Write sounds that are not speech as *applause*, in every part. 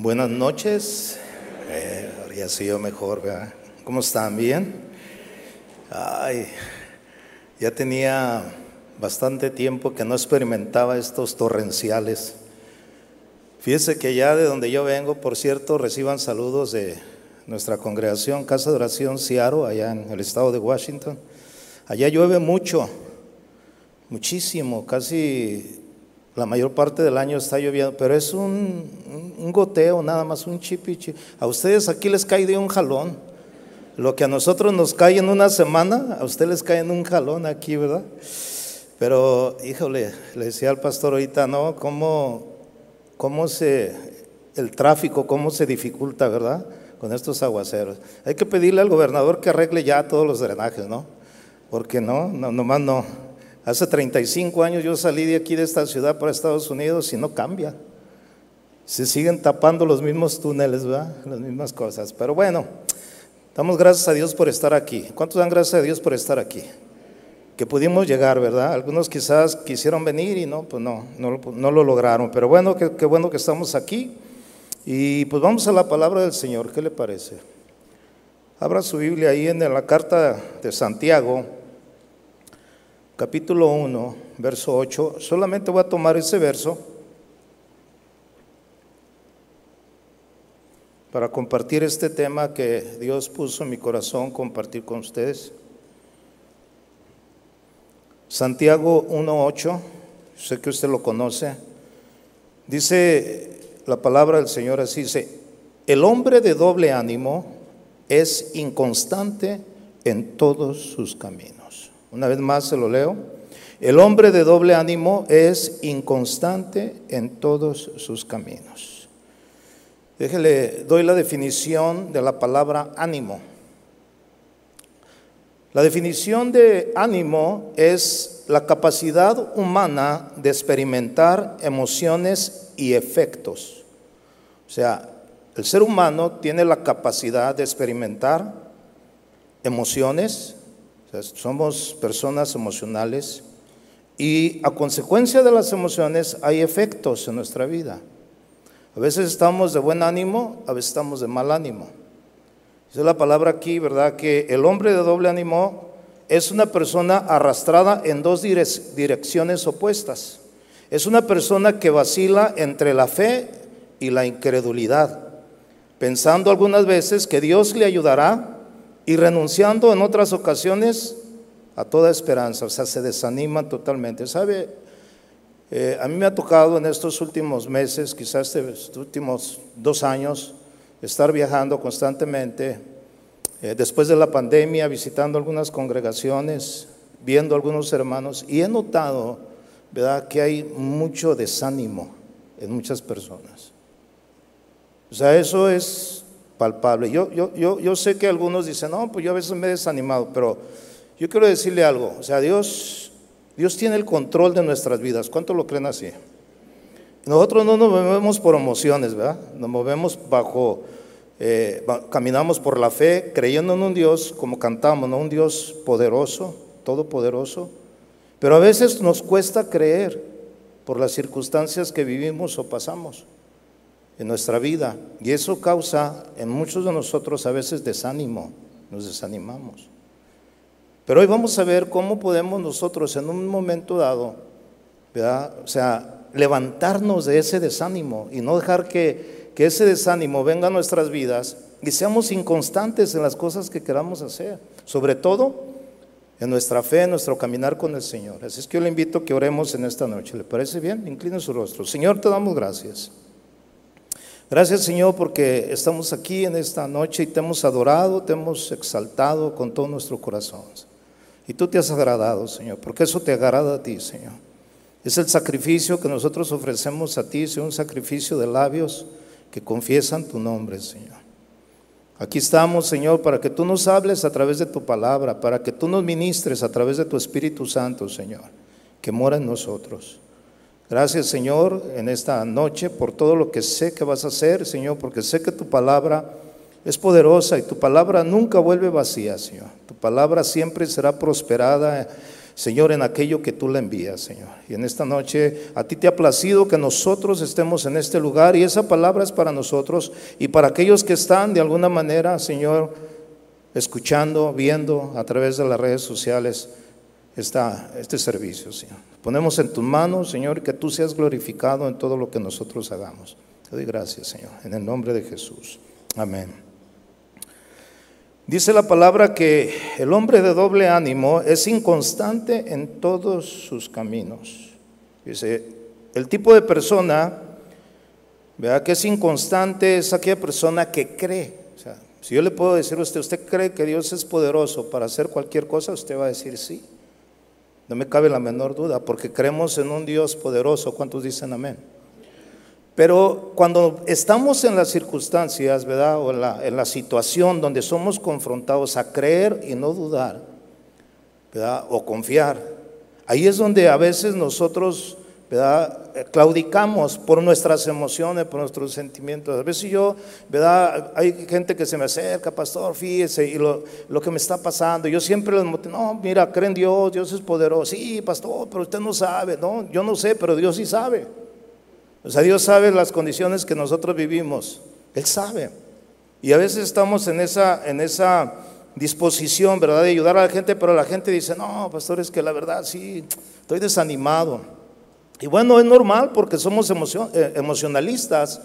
Buenas noches. Eh, ya sido mejor, ¿verdad? ¿Cómo están? ¿Bien? Ay, ya tenía bastante tiempo que no experimentaba estos torrenciales. Fíjese que ya de donde yo vengo, por cierto, reciban saludos de nuestra congregación Casa de Oración Ciaro, allá en el estado de Washington. Allá llueve mucho, muchísimo, casi la mayor parte del año está lloviendo, pero es un, goteo, nada más un chipichi. A ustedes aquí les cae de un jalón. Lo que a nosotros nos cae en una semana, a ustedes les cae en un jalón aquí, ¿verdad? Pero, híjole, le decía al pastor ahorita, ¿no? ¿Cómo, cómo se, el tráfico, cómo se dificulta, ¿verdad? Con estos aguaceros. Hay que pedirle al gobernador que arregle ya todos los drenajes, ¿no? Porque no, no nomás no. Hace 35 años yo salí de aquí, de esta ciudad, para Estados Unidos y no cambia. Se siguen tapando los mismos túneles, ¿verdad? Las mismas cosas. Pero bueno, damos gracias a Dios por estar aquí. ¿Cuántos dan gracias a Dios por estar aquí? Que pudimos llegar, ¿verdad? Algunos quizás quisieron venir y no, pues no, no, lo lograron. Pero bueno, qué, qué bueno que estamos aquí. Y pues vamos a la palabra del Señor. ¿Qué le parece? Abra su Biblia ahí en la carta de Santiago capítulo 1, verso 8. Solamente voy a tomar ese verso para compartir este tema que Dios puso en mi corazón compartir con ustedes. Santiago 1.8, sé que usted lo conoce, dice la palabra del Señor así, dice, el hombre de doble ánimo es inconstante en todos sus caminos. Una vez más se lo leo. El hombre de doble ánimo es inconstante en todos sus caminos. Déjele, doy la definición de la palabra ánimo. La definición de ánimo es la capacidad humana de experimentar emociones y efectos. O sea, el ser humano tiene la capacidad de experimentar emociones, somos personas emocionales y a consecuencia de las emociones hay efectos en nuestra vida. A veces estamos de buen ánimo, a veces estamos de mal ánimo. Esa es la palabra aquí, ¿verdad? Que el hombre de doble ánimo es una persona arrastrada en dos direcciones opuestas. Es una persona que vacila entre la fe y la incredulidad, pensando algunas veces que Dios le ayudará y renunciando en otras ocasiones a toda esperanza, o sea, se desaniman totalmente. ¿Sabe? Eh, a mí me ha tocado en estos últimos meses, quizás estos últimos dos años, estar viajando constantemente, eh, después de la pandemia, visitando algunas congregaciones, viendo algunos hermanos, y he notado, ¿verdad?, que hay mucho desánimo en muchas personas. O sea, eso es palpable. Yo, yo, yo, yo sé que algunos dicen, no, pues yo a veces me he desanimado, pero yo quiero decirle algo. O sea, Dios, Dios tiene el control de nuestras vidas. ¿Cuánto lo creen así? Nosotros no nos movemos por emociones, ¿verdad? Nos movemos bajo, eh, caminamos por la fe, creyendo en un Dios, como cantamos, ¿no? Un Dios poderoso, todopoderoso. Pero a veces nos cuesta creer por las circunstancias que vivimos o pasamos en nuestra vida. Y eso causa en muchos de nosotros a veces desánimo, nos desanimamos. Pero hoy vamos a ver cómo podemos nosotros en un momento dado, o sea, levantarnos de ese desánimo y no dejar que, que ese desánimo venga a nuestras vidas y seamos inconstantes en las cosas que queramos hacer, sobre todo en nuestra fe, en nuestro caminar con el Señor. Así es que yo le invito a que oremos en esta noche. ¿Le parece bien? Incline su rostro. Señor, te damos gracias. Gracias Señor porque estamos aquí en esta noche y te hemos adorado, te hemos exaltado con todo nuestro corazón. Y tú te has agradado, Señor, porque eso te agrada a ti, Señor. Es el sacrificio que nosotros ofrecemos a ti, es un sacrificio de labios que confiesan tu nombre, Señor. Aquí estamos, Señor, para que tú nos hables a través de tu palabra, para que tú nos ministres a través de tu Espíritu Santo, Señor, que mora en nosotros. Gracias, Señor, en esta noche por todo lo que sé que vas a hacer, Señor, porque sé que tu palabra es poderosa y tu palabra nunca vuelve vacía, Señor. Tu palabra siempre será prosperada, Señor, en aquello que tú le envías, Señor. Y en esta noche a ti te ha placido que nosotros estemos en este lugar y esa palabra es para nosotros y para aquellos que están de alguna manera, Señor, escuchando, viendo a través de las redes sociales esta, este servicio, Señor. Ponemos en tus manos, Señor, que tú seas glorificado en todo lo que nosotros hagamos. Te doy gracias, Señor, en el nombre de Jesús. Amén. Dice la palabra que el hombre de doble ánimo es inconstante en todos sus caminos. Dice, el tipo de persona, vea que es inconstante, es aquella persona que cree. O sea, si yo le puedo decir a usted, ¿usted cree que Dios es poderoso para hacer cualquier cosa? Usted va a decir sí. No me cabe la menor duda, porque creemos en un Dios poderoso. ¿Cuántos dicen amén? Pero cuando estamos en las circunstancias, ¿verdad? O en la, en la, situación donde somos confrontados a creer y no dudar, ¿verdad? O confiar, ahí es donde a veces nosotros, Claudicamos por nuestras emociones, por nuestros sentimientos. A veces yo, ¿verdad? Hay gente que se me acerca, pastor, fíjese, y lo, lo que me está pasando. Yo siempre les motivo, no, mira, creen Dios, Dios es poderoso. Sí, pastor, pero usted no sabe. No, yo no sé, pero Dios sí sabe. O sea, Dios sabe las condiciones que nosotros vivimos. Él sabe. Y a veces estamos en esa, en esa disposición, ¿verdad?, de ayudar a la gente, pero la gente dice, no, pastor, es que la verdad sí, estoy desanimado. Y bueno, es normal porque somos eh, emocionalistas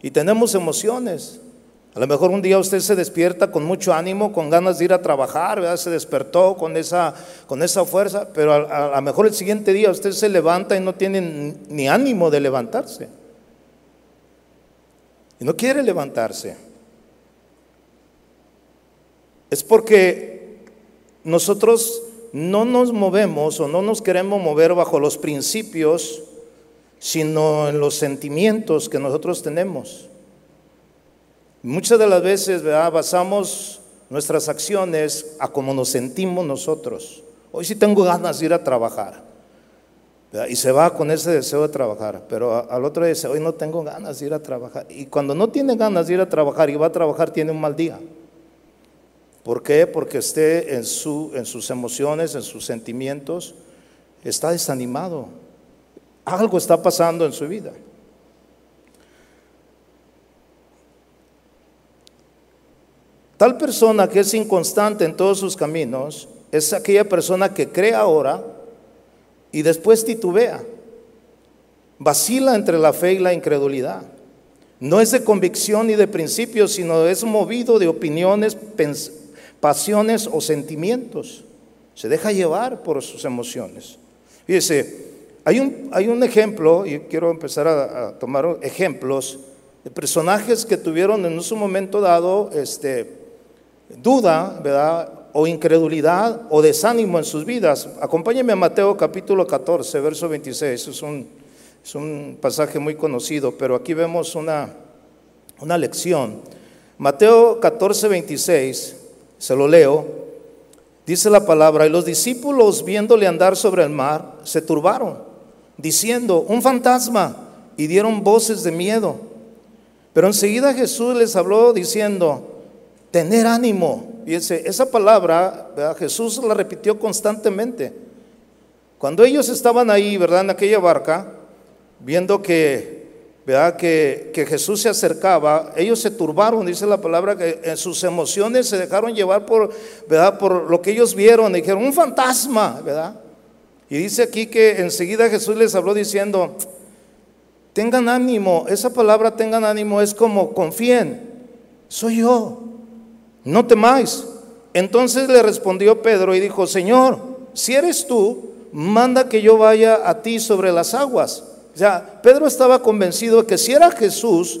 y tenemos emociones. A lo mejor un día usted se despierta con mucho ánimo, con ganas de ir a trabajar, ¿verdad? se despertó con esa, con esa fuerza, pero a, lo mejor el siguiente día usted se levanta y no tiene ni ánimo de levantarse. Y no quiere levantarse. Es porque nosotros no nos movemos o no nos queremos mover bajo los principios, sino en los sentimientos que nosotros tenemos. Muchas de las veces basamos nuestras acciones a cómo nos sentimos nosotros. Hoy sí tengo ganas de ir a trabajar. Y se va con ese deseo de trabajar, pero al otro día dice, hoy no tengo ganas de ir a trabajar. Y cuando no tiene ganas de ir a trabajar y va a trabajar, tiene un mal día. ¿Por qué? Porque esté en, su, en sus emociones, en sus sentimientos, está desanimado. Algo está pasando en su vida. Tal persona que es inconstante en todos sus caminos es aquella persona que cree ahora y después titubea. Vacila entre la fe y la incredulidad. No es de convicción ni de principios, sino es movido de opiniones, pasiones o sentimientos. Se deja llevar por sus emociones. Fíjese, hay un, hay un ejemplo, y quiero empezar a, tomar ejemplos de personajes que tuvieron en un momento dado este, duda, ¿verdad? O incredulidad o desánimo en sus vidas. Acompáñenme a Mateo capítulo 14, verso 26. Es un, es un pasaje muy conocido, pero aquí vemos una, una lección. Mateo 14, 26, se lo leo. Dice la palabra, y los discípulos viéndole andar sobre el mar, se turbaron, diciendo, un fantasma, y dieron voces de miedo. Pero enseguida Jesús les habló diciendo, tener ánimo. Fíjense, esa palabra Jesús la repitió constantemente. Cuando ellos estaban ahí, ¿verdad? En aquella barca, viendo que, ¿verdad? Que, que, Jesús se acercaba, ellos se turbaron, dice la palabra, que en sus emociones se dejaron llevar por, ¿verdad? Por lo que ellos vieron, dijeron, un fantasma, ¿verdad? Y dice aquí que enseguida Jesús les habló diciendo, tengan ánimo, esa palabra tengan ánimo es como confíen, soy yo no temáis. Entonces le respondió Pedro y dijo, Señor, si eres tú, manda que yo vaya a ti sobre las aguas. O sea, Pedro estaba convencido de que si era Jesús,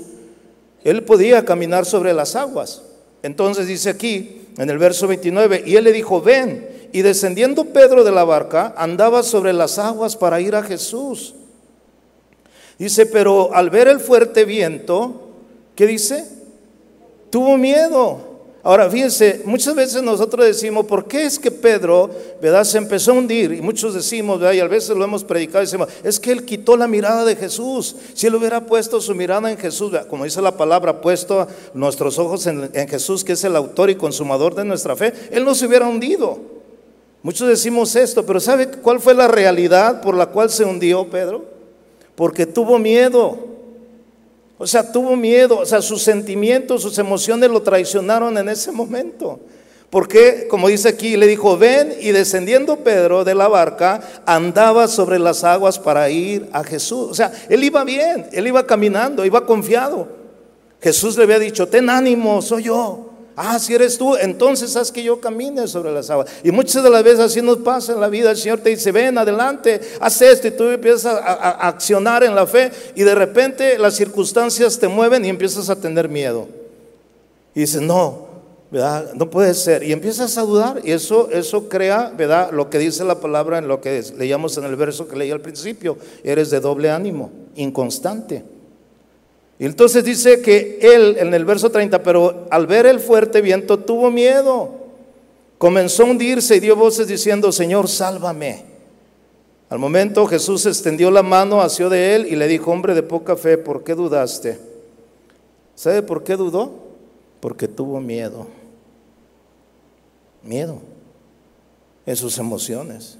él podía caminar sobre las aguas. Entonces dice aquí, en el verso 29, y él le dijo, ven. Y descendiendo Pedro de la barca, andaba sobre las aguas para ir a Jesús. Dice, pero al ver el fuerte viento, ¿qué dice? Tuvo miedo Ahora, fíjense, muchas veces nosotros decimos, ¿por qué es que Pedro, verdad, se empezó a hundir? Y muchos decimos, y a veces lo hemos predicado, decimos, es que él quitó la mirada de Jesús. Si él hubiera puesto su mirada en Jesús, como dice la palabra, puesto nuestros ojos en Jesús, que es el autor y consumador de nuestra fe, él no se hubiera hundido. Muchos decimos esto, pero ¿sabe cuál fue la realidad por la cual se hundió Pedro? Porque tuvo miedo. O sea, tuvo miedo, o sea, sus sentimientos, sus emociones lo traicionaron en ese momento. Porque, como dice aquí, le dijo, ven y descendiendo Pedro de la barca, andaba sobre las aguas para ir a Jesús. O sea, él iba bien, él iba caminando, iba confiado. Jesús le había dicho, ten ánimo, soy yo. Ah, si eres tú, entonces haz que yo camine sobre las aguas. Y muchas de las veces así nos pasa en la vida. El Señor te dice, ven adelante, haz esto. Y tú empiezas a, accionar en la fe. Y de repente las circunstancias te mueven y empiezas a tener miedo. Y dices, no, no puede ser. Y empiezas a dudar y eso, eso crea, ¿verdad? Lo que dice la palabra en lo que leíamos en el verso que leí al principio. Eres de doble ánimo, inconstante. Y entonces dice que él, en el verso 30, pero al ver el fuerte viento tuvo miedo. Comenzó a hundirse y dio voces diciendo, Señor, sálvame. Al momento Jesús extendió la mano, hacia de él y le dijo, hombre de poca fe, ¿por qué dudaste? ¿Sabe por qué dudó? Porque tuvo miedo miedo en sus emociones.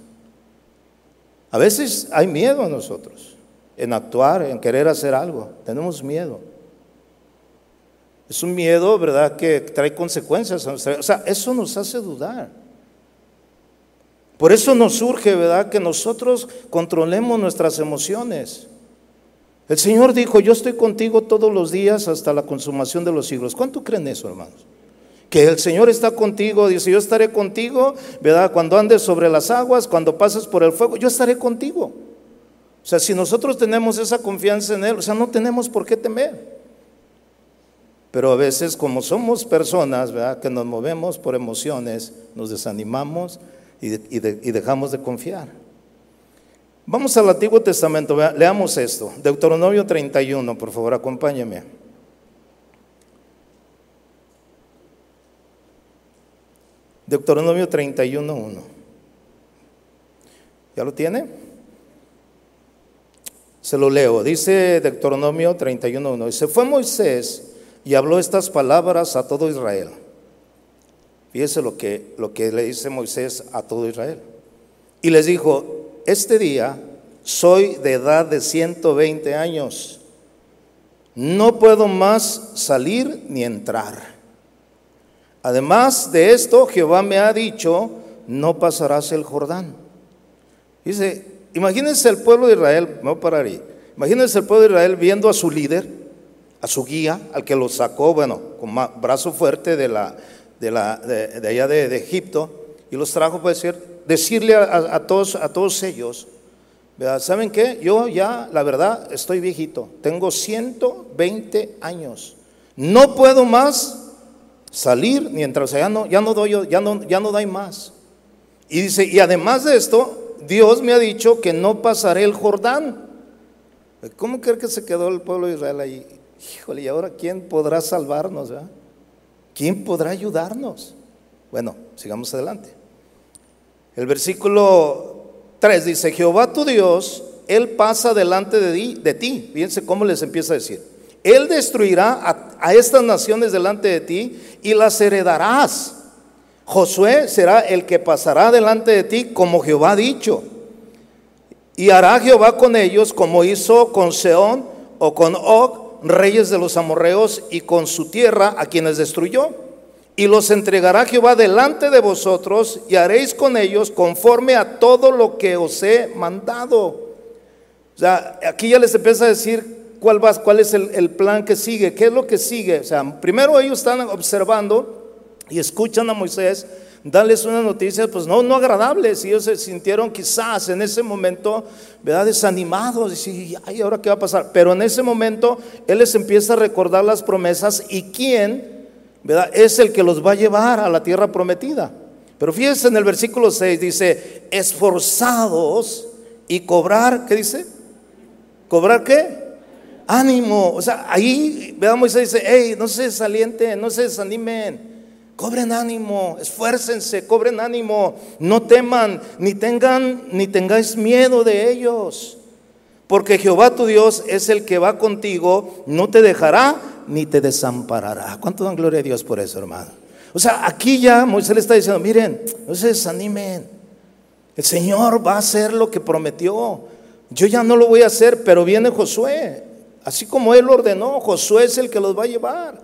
A veces hay miedo en nosotros, en actuar, en querer hacer algo. Tenemos miedo. Es un miedo, ¿verdad?, que trae consecuencias. O sea, eso nos hace dudar. Por eso nos surge, ¿verdad?, que nosotros controlemos nuestras emociones. El Señor dijo, yo estoy contigo todos los días hasta la consumación de los siglos. ¿Cuánto creen eso, hermanos? que el Señor está contigo, dice, yo estaré contigo, ¿verdad? Cuando andes sobre las aguas, cuando pases por el fuego, yo estaré contigo. O sea, si nosotros tenemos esa confianza en Él, o sea, no tenemos por qué temer. Pero a veces, como somos personas, ¿verdad? Que nos movemos por emociones, nos desanimamos y, y dejamos de confiar. Vamos al Antiguo Testamento, leamos esto. Deuteronomio 31, por favor, acompáñeme. Deuteronomio 31.1. ¿Ya lo tiene? Se lo leo. Dice Deuteronomio 31.1. Se fue Moisés y habló estas palabras a todo Israel. Fíjese lo que, lo que le dice Moisés a todo Israel. Y les dijo, este día soy de edad de 120 años. No puedo más salir ni entrar. Además de esto, Jehová me ha dicho, no pasarás el Jordán. Dice, imagínense el pueblo de Israel, me voy a parar ahí. Imagínense el pueblo de Israel viendo a su líder, a su guía, al que lo sacó, bueno, con brazo fuerte de, allá de, Egipto, y los trajo, puede ser, decirle a, todos, a todos ellos, ¿saben qué? Yo ya, la verdad, estoy viejito, tengo 120 años, no puedo más salir ni sea, ya no, ya no doy, ya no, ya no doy más. Y dice, y además de esto, Dios me ha dicho que no pasaré el Jordán. ¿Cómo cree que se quedó el pueblo de Israel ahí? Híjole, ¿y ahora quién podrá salvarnos? ¿Quién podrá ayudarnos? Bueno, sigamos adelante. El versículo 3 dice, Jehová tu Dios, Él pasa delante de ti, de ti. Fíjense cómo les empieza a decir. Él destruirá a, estas naciones delante de ti y las heredarás. Josué será el que pasará delante de ti como Jehová ha dicho. Y hará Jehová con ellos como hizo con Seón o con Og, reyes de los amorreos, y con su tierra a quienes destruyó. Y los entregará Jehová delante de vosotros y haréis con ellos conforme a todo lo que os he mandado. O sea, aquí ya les empieza a decir cuál, va, cuál es el, plan que sigue, qué es lo que sigue. O sea, primero ellos están observando y escuchan a Moisés darles una noticia, pues no, no agradables. Y ellos se sintieron quizás en ese momento, ¿verdad? Desanimados. Y ay, ¿ahora qué va a pasar? Pero en ese momento Él les empieza a recordar las promesas y quién, ¿verdad? Es el que los va a llevar a la tierra prometida. Pero fíjense en el versículo 6, dice, esforzados y cobrar, ¿qué dice? ¿Cobrar qué? ánimo. O sea, ahí veamos, dice, hey, no se desalienten, no se desanimen. Cobren ánimo, esfuércense, cobren ánimo, no teman, ni tengan, ni tengáis miedo de ellos. Porque Jehová tu Dios es el que va contigo, no te dejará ni te desamparará. ¿Cuánto dan gloria a Dios por eso, hermano? O sea, aquí ya Moisés le está diciendo, miren, no se desanimen, El Señor va a hacer lo que prometió. Yo ya no lo voy a hacer, pero viene Josué. Así como Él ordenó, Josué es el que los va a llevar.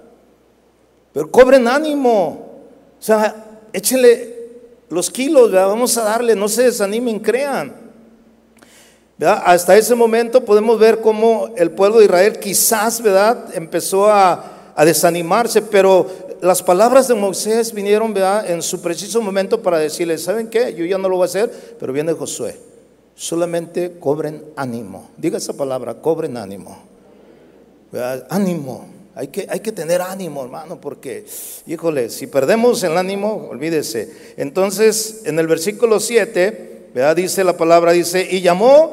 Pero cobren ánimo. O sea, échenle los kilos, vamos a darle, no se desanimen, crean. Hasta ese momento podemos ver cómo el pueblo de Israel quizás ¿verdad? empezó a, desanimarse, pero las palabras de Moisés vinieron ¿verdad? en su preciso momento para decirle, ¿saben qué? Yo ya no lo voy a hacer, pero viene Josué. Solamente cobren ánimo. Diga esa palabra, cobren ánimo. Ánimo. Hay que, hay que tener ánimo, hermano, porque, híjole, si perdemos el ánimo, olvídese. Entonces, en el versículo 7, dice la palabra, dice, y llamó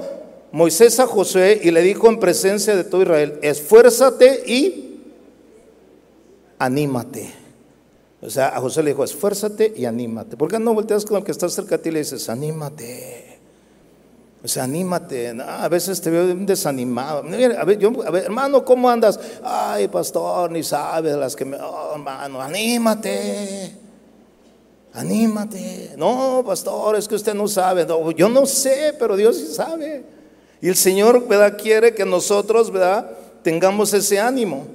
Moisés a Josué y le dijo en presencia de todo Israel, esfuérzate y anímate. O sea, a José le dijo, esfuérzate y anímate. ¿Por qué no volteas con el que está cerca de ti y le dices, anímate? O sea, anímate. a veces te veo desanimado. A ver, hermano, ¿cómo andas? Ay, pastor, ni sabes las que me. Oh, hermano, anímate. Anímate. No, pastor, es que usted no sabe. yo no sé, pero Dios sí sabe. Y el Señor, ¿verdad? Quiere que nosotros, ¿verdad? Tengamos ese ánimo.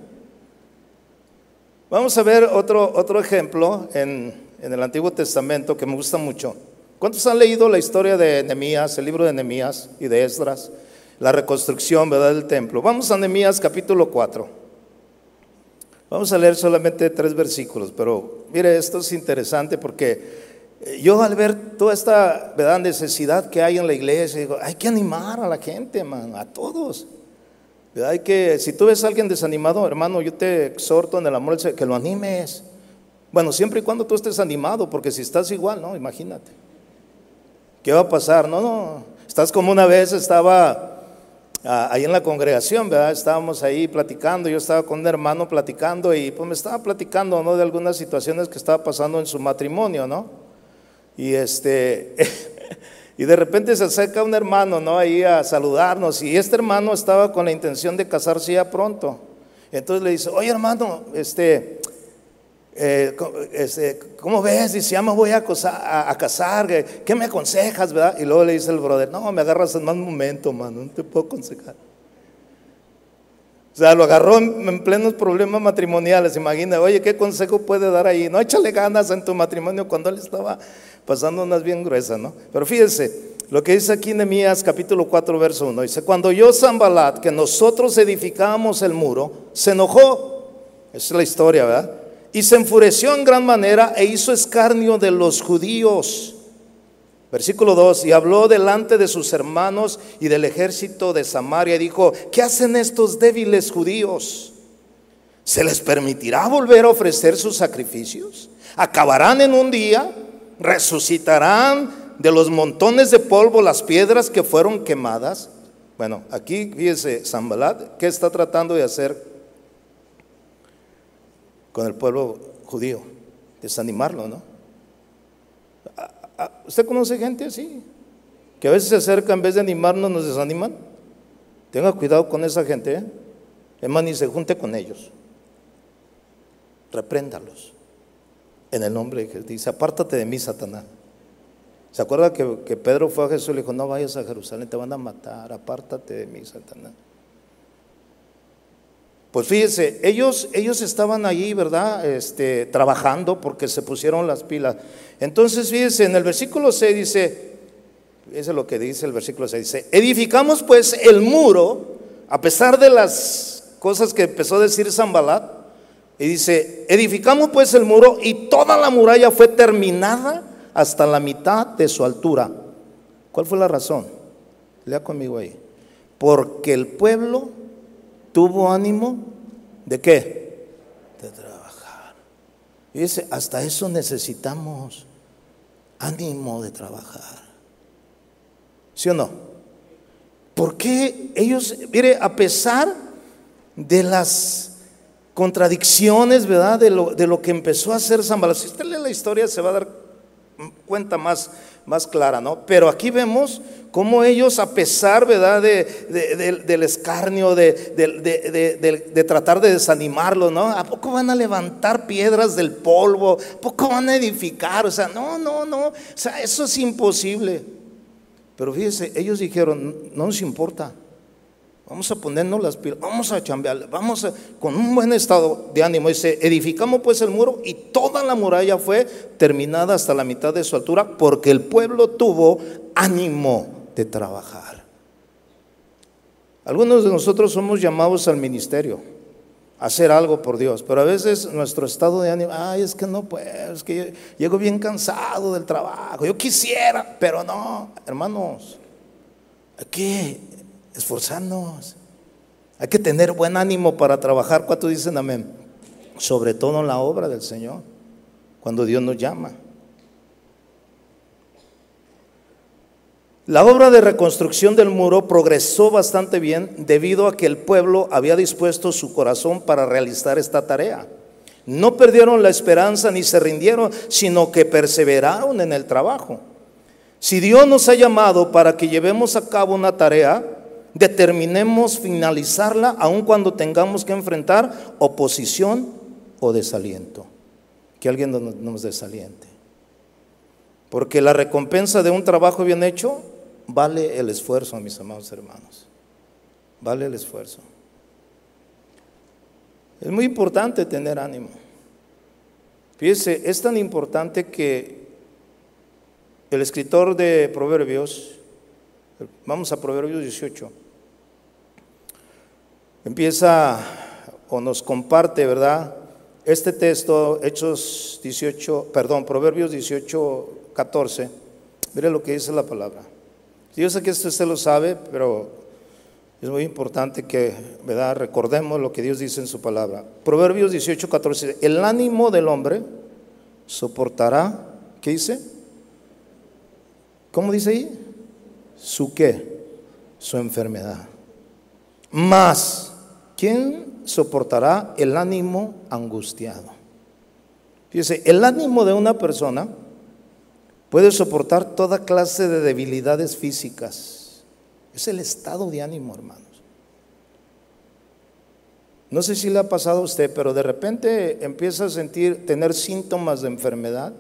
Vamos a ver otro, otro ejemplo en, en el Antiguo Testamento que me gusta mucho. ¿Cuántos han leído la historia de Nehemías, el libro de Nehemías y de Esdras? La reconstrucción, ¿verdad? Del templo. Vamos a Nehemías capítulo 4. Vamos a leer solamente tres versículos, pero mire, esto es interesante porque eh, yo al ver toda esta ¿verdad? necesidad que hay en la iglesia, digo, hay que animar a la gente, hermano, a todos. Hay que, si tú ves a alguien desanimado, hermano, yo te exhorto en el amor que lo animes. Bueno, siempre y cuando tú estés animado, porque si estás igual, no, imagínate. ¿Qué va a pasar? No, no. Estás como una vez estaba ah, ahí en la congregación, ¿verdad? Estábamos ahí platicando, yo estaba con un hermano platicando y pues me estaba platicando, ¿no? De algunas situaciones que estaba pasando en su matrimonio, ¿no? Y este, *laughs* y de repente se acerca un hermano, ¿no? Ahí a saludarnos y este hermano estaba con la intención de casarse ya pronto. Entonces le dice, oye hermano, este, eh, este, ¿cómo ves? Dice, ya me voy a, casar, ¿qué me aconsejas? ¿verdad? Y luego le dice el brother, no, me agarras en mal momento, mano, no te puedo aconsejar. O sea, lo agarró en, plenos problemas matrimoniales, imagina, oye, ¿qué consejo puede dar ahí? No, échale ganas en tu matrimonio cuando él estaba pasando unas bien gruesas, ¿no? Pero fíjense, lo que dice aquí Nehemías capítulo 4, verso 1, dice, cuando yo Zambalat, que nosotros edificábamos el muro, se enojó, esa es la historia, ¿verdad? Y se enfureció en gran manera e hizo escarnio de los judíos. Versículo 2, y habló delante de sus hermanos y del ejército de Samaria y dijo, ¿qué hacen estos débiles judíos? ¿Se les permitirá volver a ofrecer sus sacrificios? ¿Acabarán en un día? ¿Resucitarán de los montones de polvo las piedras que fueron quemadas? Bueno, aquí fíjese Zambalat, ¿qué está tratando de hacer con el pueblo judío, desanimarlo, ¿no? ¿Usted conoce gente así? Que a veces se acerca, en vez de animarnos, nos desaniman. Tenga cuidado con esa gente, ¿eh? Ni se junte con ellos. Repréndalos. En el nombre de Jesús. Dice, apártate de mí, Satanás. ¿Se acuerda que, que Pedro fue a Jesús y le dijo, no vayas a Jerusalén, te van a matar, apártate de mí, Satanás? Pues fíjese, ellos, ellos estaban allí, ¿verdad? Este, trabajando porque se pusieron las pilas. Entonces, fíjese, en el versículo 6 dice, ese es lo que dice el versículo 6, dice, edificamos pues el muro, a pesar de las cosas que empezó a decir Zambalat, y dice, edificamos pues el muro y toda la muralla fue terminada hasta la mitad de su altura. ¿Cuál fue la razón? Lea conmigo ahí. Porque el pueblo tuvo ánimo de qué? De trabajar. Y dice, hasta eso necesitamos ánimo de trabajar. ¿Sí o no? Porque ellos, mire, a pesar de las contradicciones, ¿verdad? De lo, de lo que empezó a hacer San Si usted lee la historia, se va a dar cuenta más, más clara, ¿no? Pero aquí vemos cómo ellos, a pesar, ¿verdad?, de, del escarnio, de, tratar de desanimarlo, ¿no? ¿A poco van a levantar piedras del polvo? ¿A poco van a edificar? O sea, no, no, no. O sea, eso es imposible. Pero fíjese, ellos dijeron, no nos importa, vamos a ponernos las pilas, vamos a chambear, vamos a, con un buen estado de ánimo. Dice, edificamos pues el muro y toda la muralla fue terminada hasta la mitad de su altura porque el pueblo tuvo ánimo de trabajar. Algunos de nosotros somos llamados al ministerio hacer algo por Dios. Pero a veces nuestro estado de ánimo, ay, es que no puedo, es que yo llego bien cansado del trabajo, yo quisiera, pero no, hermanos, hay que esforzarnos, hay que tener buen ánimo para trabajar. ¿Cuánto dicen amén? Sobre todo en la obra del Señor, cuando Dios nos llama. La obra de reconstrucción del muro progresó bastante bien debido a que el pueblo había dispuesto su corazón para realizar esta tarea. No perdieron la esperanza ni se rindieron, sino que perseveraron en el trabajo. Si Dios nos ha llamado para que llevemos a cabo una tarea, determinemos finalizarla aun cuando tengamos que enfrentar oposición o desaliento. Que alguien nos desaliente. Porque la recompensa de un trabajo bien hecho vale el esfuerzo, mis amados hermanos. Vale el esfuerzo. Es muy importante tener ánimo. Fíjese, es tan importante que el escritor de Proverbios, vamos a Proverbios 18, empieza o nos comparte, ¿verdad? Este texto, Hechos 18, perdón, Proverbios 18, 14, mire lo que dice la palabra. Yo sé que esto usted lo sabe, pero es muy importante que ¿verdad? recordemos lo que Dios dice en su palabra. Proverbios 18, 14. El ánimo del hombre soportará, ¿qué dice? ¿Cómo dice ahí? Su qué? Su enfermedad. Más, ¿quién soportará el ánimo angustiado? Fíjese, el ánimo de una persona Puede soportar toda clase de debilidades físicas. Es el estado de ánimo, hermanos. No sé si le ha pasado a usted, pero de repente empieza a sentir, tener síntomas de enfermedad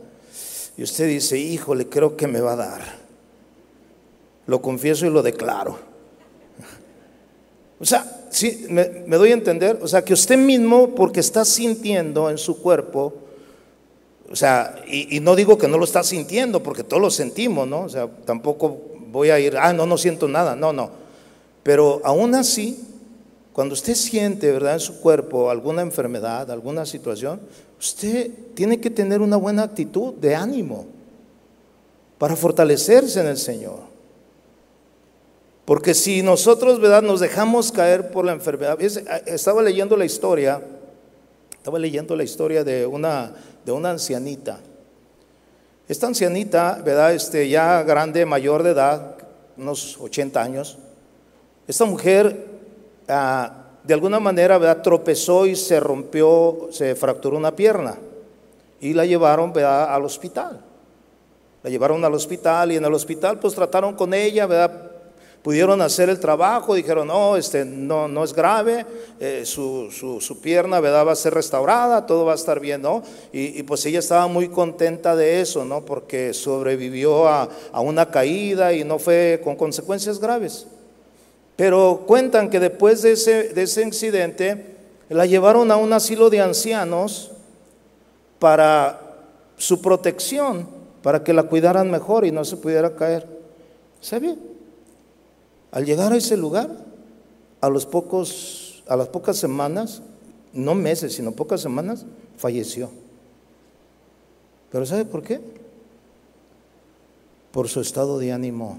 y usted dice, híjole, creo que me va a dar. Lo confieso y lo declaro. *laughs* O sea, sí, me, doy a entender, o sea, que usted mismo, porque está sintiendo en su cuerpo, o sea, y, no digo que no lo está sintiendo, porque todos lo sentimos, ¿no? O sea, tampoco voy a ir, ah, no, no siento nada, no, no. Pero aún así, cuando usted siente, ¿verdad?, en su cuerpo alguna enfermedad, alguna situación, usted tiene que tener una buena actitud de ánimo para fortalecerse en el Señor. Porque si nosotros, ¿verdad?, nos dejamos caer por la enfermedad, estaba leyendo la historia, estaba leyendo la historia de una de una ancianita. Esta ancianita, ¿verdad? Este, ya grande, mayor de edad, unos 80 años. Esta mujer, ah, de alguna manera, ¿verdad? Tropezó y se rompió, se fracturó una pierna. Y la llevaron, ¿verdad? Al hospital. La llevaron al hospital y en el hospital pues trataron con ella, ¿verdad? Pudieron hacer el trabajo, dijeron, no, este, no, no es grave, eh, su, su, pierna ¿verdad? va a ser restaurada, todo va a estar bien, ¿no? Y, pues ella estaba muy contenta de eso, ¿no? Porque sobrevivió a, a una caída y no fue con consecuencias graves. Pero cuentan que después de ese, de ese incidente, la llevaron a un asilo de ancianos para su protección, para que la cuidaran mejor y no se pudiera caer. ¿Sabe? Al llegar a ese lugar, a, los pocos, a las pocas semanas, no meses, sino pocas semanas, falleció. ¿Pero sabe por qué? Por su estado de ánimo.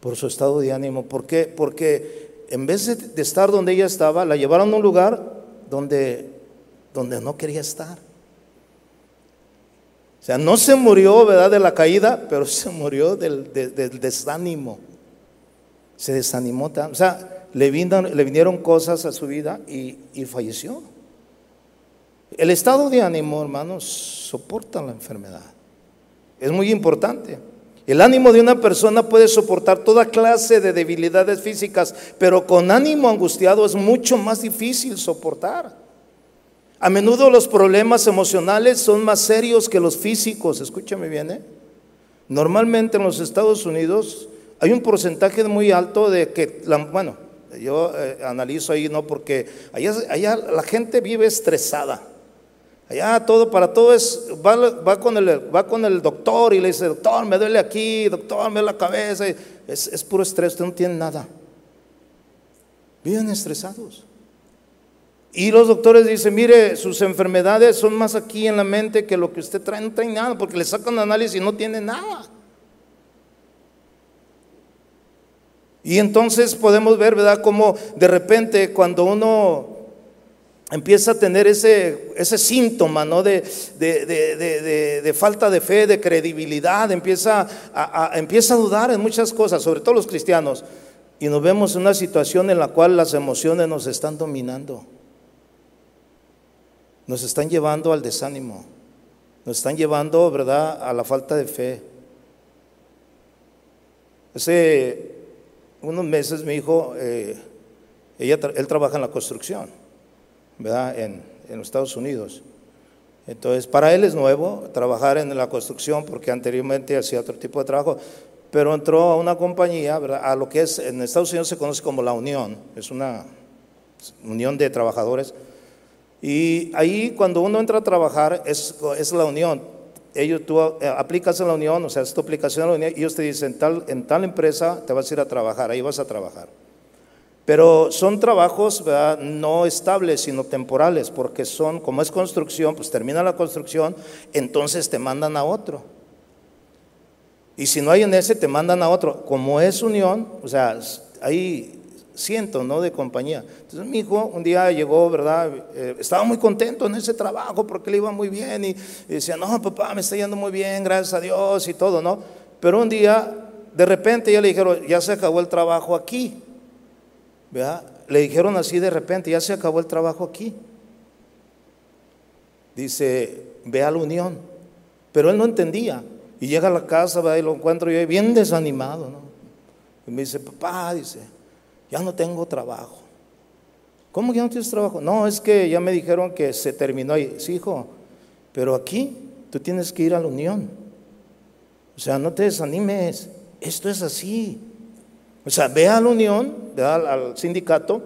Por su estado de ánimo. ¿Por qué? Porque en vez de, estar donde ella estaba, la llevaron a un lugar donde, donde no quería estar. O sea, no se murió, ¿verdad?, de la caída, pero se murió del, desánimo. Se desanimó. O sea, le, le vinieron cosas a su vida y, y falleció. El estado de ánimo, hermanos, soporta la enfermedad. Es muy importante. El ánimo de una persona puede soportar toda clase de debilidades físicas, pero con ánimo angustiado es mucho más difícil soportar. A menudo los problemas emocionales son más serios que los físicos, escúchame bien, ¿eh? Normalmente en los Estados Unidos hay un porcentaje muy alto de que, bueno, yo eh, analizo ahí, ¿no? Porque allá, allá la gente vive estresada. Allá todo, para todo es, va, con el, va con el doctor y le dice, doctor, me duele aquí, doctor, me duele la cabeza. Es, es puro estrés, usted no tiene nada. Viven estresados. Y los doctores dicen, mire, sus enfermedades son más aquí en la mente que lo que usted trae, no trae nada, porque le sacan análisis y no tiene nada. Y entonces podemos ver, ¿verdad?, como de repente cuando uno empieza a tener ese, síntoma ¿no? de, falta de fe, de credibilidad, empieza a, empieza a dudar en muchas cosas, sobre todo los cristianos, y nos vemos en una situación en la cual las emociones nos están dominando, nos están llevando al desánimo, nos están llevando, ¿verdad?, a la falta de fe. Hace unos meses mi hijo, eh, ella, él trabaja en la construcción ¿verdad? En, en los Estados Unidos. Entonces, para él es nuevo trabajar en la construcción porque anteriormente hacía otro tipo de trabajo, pero entró a una compañía, ¿verdad? a lo que es en Estados Unidos se conoce como la Unión, es una unión de trabajadores. Y ahí cuando uno entra a trabajar es, es la unión. Ellos, tú eh, aplicas en la unión, o sea, es tu aplicación en la unión, y ellos te dicen, tal, en tal empresa te vas a ir a trabajar, ahí vas a trabajar. Pero son trabajos no estables, sino temporales, porque son, como es construcción, pues termina la construcción, entonces te mandan a otro. Y si no hay en ese, te mandan a otro. Como es unión, o sea, hay cientos, ¿no? De compañía. Entonces mi hijo un día llegó, ¿verdad? Eh, estaba muy contento en ese trabajo porque le iba muy bien y, decía, no, papá, me está yendo muy bien, gracias a Dios y todo, ¿no? Pero un día, de repente ya le dijeron, ya se acabó el trabajo aquí. Le dijeron así de repente, ya se acabó el trabajo aquí. Dice, ve a la unión. Pero él no entendía. Y llega a la casa, y lo encuentro yo bien desanimado, ¿no? Y me dice, papá, dice, ya no tengo trabajo. ¿Cómo que ya no tienes trabajo? No, es que ya me dijeron que se terminó ahí. Sí, hijo, pero aquí tú tienes que ir a la unión. O sea, no te desanimes. Esto es así. O sea, ve a la unión, ve al, sindicato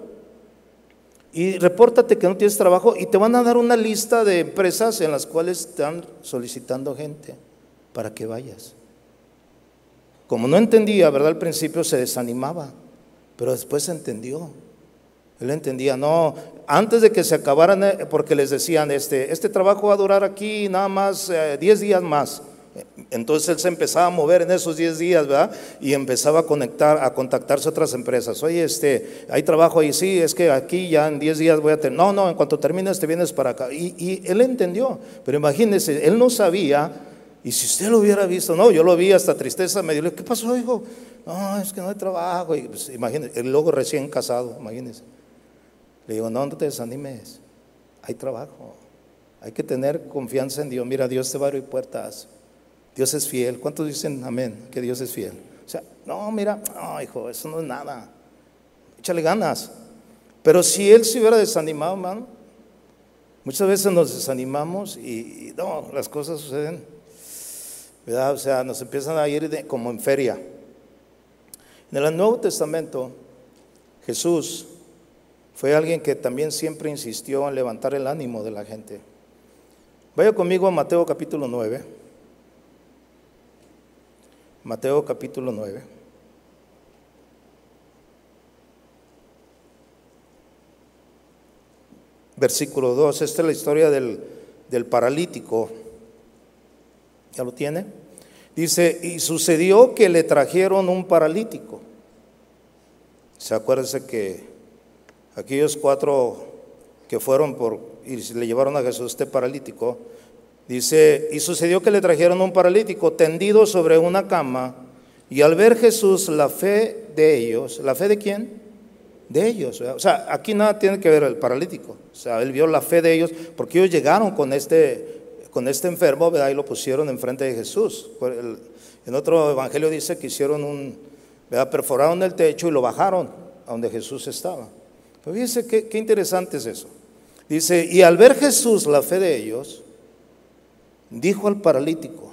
y repórtate que no tienes trabajo y te van a dar una lista de empresas en las cuales están solicitando gente para que vayas. Como no entendía, ¿verdad? Al principio se desanimaba, pero después entendió. Él entendía, no, antes de que se acabaran, eh, porque les decían, este, este trabajo va a durar aquí nada más 10 eh, días más. Entonces él se empezaba a mover en esos 10 días, ¿verdad? Y empezaba a conectar, a contactarse a otras empresas. Oye, este, hay trabajo ahí, sí, es que aquí ya en 10 días voy a tener. No, no, en cuanto termines te vienes para acá. Y, él entendió, pero imagínese, él no sabía, y si usted lo hubiera visto, no, yo lo vi hasta tristeza, me dijo, ¿qué pasó, hijo? No, es que no hay trabajo. Y pues, imagínese, el luego recién casado, imagínese. Le digo, no, no te desanimes, hay trabajo. Hay que tener confianza en Dios. Mira, Dios te va a abrir puertas. Dios es fiel. ¿Cuántos dicen amén? Que Dios es fiel. O sea, no, mira, no, hijo, eso no es nada. Échale ganas. Pero si él se hubiera desanimado, hermano, muchas veces nos desanimamos y, no, las cosas suceden, O sea, nos empiezan a ir como en feria. En el Nuevo Testamento, Jesús fue alguien que también siempre insistió en levantar el ánimo de la gente. Vaya conmigo a Mateo capítulo 9. Mateo capítulo 9. Versículo 2. Esta es la historia del, del paralítico. ¿Ya lo tiene? Dice, y sucedió que le trajeron un paralítico. Se acuérdense que aquellos cuatro que fueron por y le llevaron a Jesús este paralítico, Dice, y sucedió que le trajeron un paralítico tendido sobre una cama, y al ver Jesús la fe de ellos, ¿la fe de quién? De ellos. O sea, aquí nada tiene que ver el paralítico. O sea, él vio la fe de ellos, porque ellos llegaron con este, con este enfermo, ¿verdad? Y lo pusieron enfrente de Jesús. En otro evangelio dice que hicieron un, ¿verdad? Perforaron el techo y lo bajaron a donde Jesús estaba. Pero fíjense qué, qué interesante es eso. Dice, y al ver Jesús la fe de ellos, dijo al paralítico,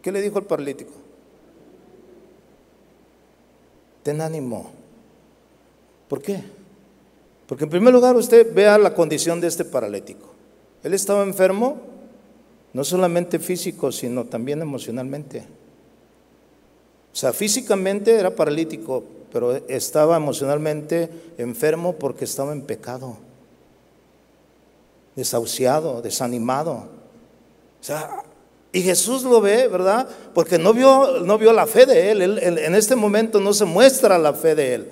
¿qué le dijo al paralítico? ten ánimo. ¿Por qué? Porque en primer lugar usted vea la condición de este paralítico. Él estaba enfermo, no solamente físico, sino también emocionalmente. O sea, físicamente era paralítico, pero estaba emocionalmente enfermo porque estaba en pecado, desahuciado, desanimado. O sea, y Jesús lo ve, ¿verdad? Porque no vio, no vio la fe de él. En este momento no se muestra la fe de él.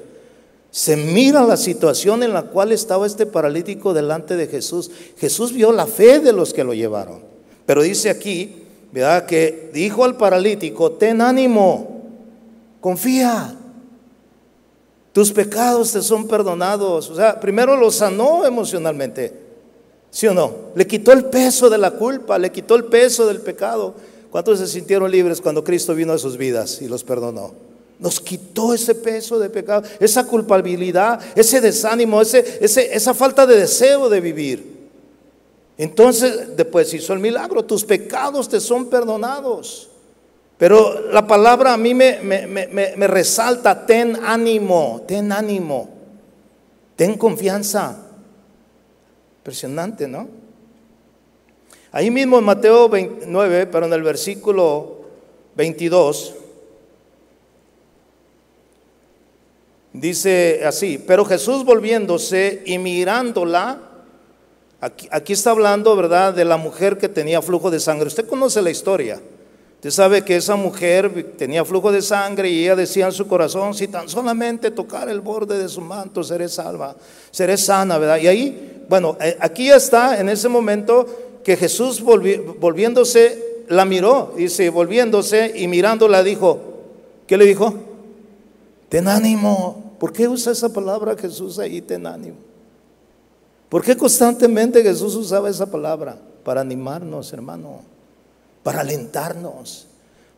Se mira la situación en la cual estaba este paralítico delante de Jesús. Jesús vio la fe de los que lo llevaron. Pero dice aquí, ¿verdad? Que dijo al paralítico, ten ánimo, confía. Tus pecados te son perdonados. O sea, primero lo sanó emocionalmente. ¿Sí o no? Le quitó el peso de la culpa, le quitó el peso del pecado. ¿Cuántos se sintieron libres cuando Cristo vino a sus vidas y los perdonó? Nos quitó ese peso de pecado, esa culpabilidad, ese desánimo, ese, esa falta de deseo de vivir. Entonces, después hizo el milagro, tus pecados te son perdonados. Pero la palabra a mí me, resalta, ten ánimo, ten ánimo, ten confianza. Impresionante, ¿no? Ahí mismo en Mateo 29, pero en el versículo 22, dice así, pero Jesús volviéndose y mirándola, aquí, está hablando, ¿verdad?, de la mujer que tenía flujo de sangre. Usted conoce la historia. Usted sabe que esa mujer tenía flujo de sangre y ella decía en su corazón, si tan solamente tocar el borde de su manto, seré salva, seré sana, ¿verdad? Y ahí, bueno, eh, aquí está en ese momento que Jesús volviéndose, la miró, dice, volviéndose y mirándola dijo, ¿qué le dijo? Ten ánimo. ¿Por qué usa esa palabra Jesús ahí, ten ánimo? ¿Por qué constantemente Jesús usaba esa palabra? Para animarnos, hermano para alentarnos,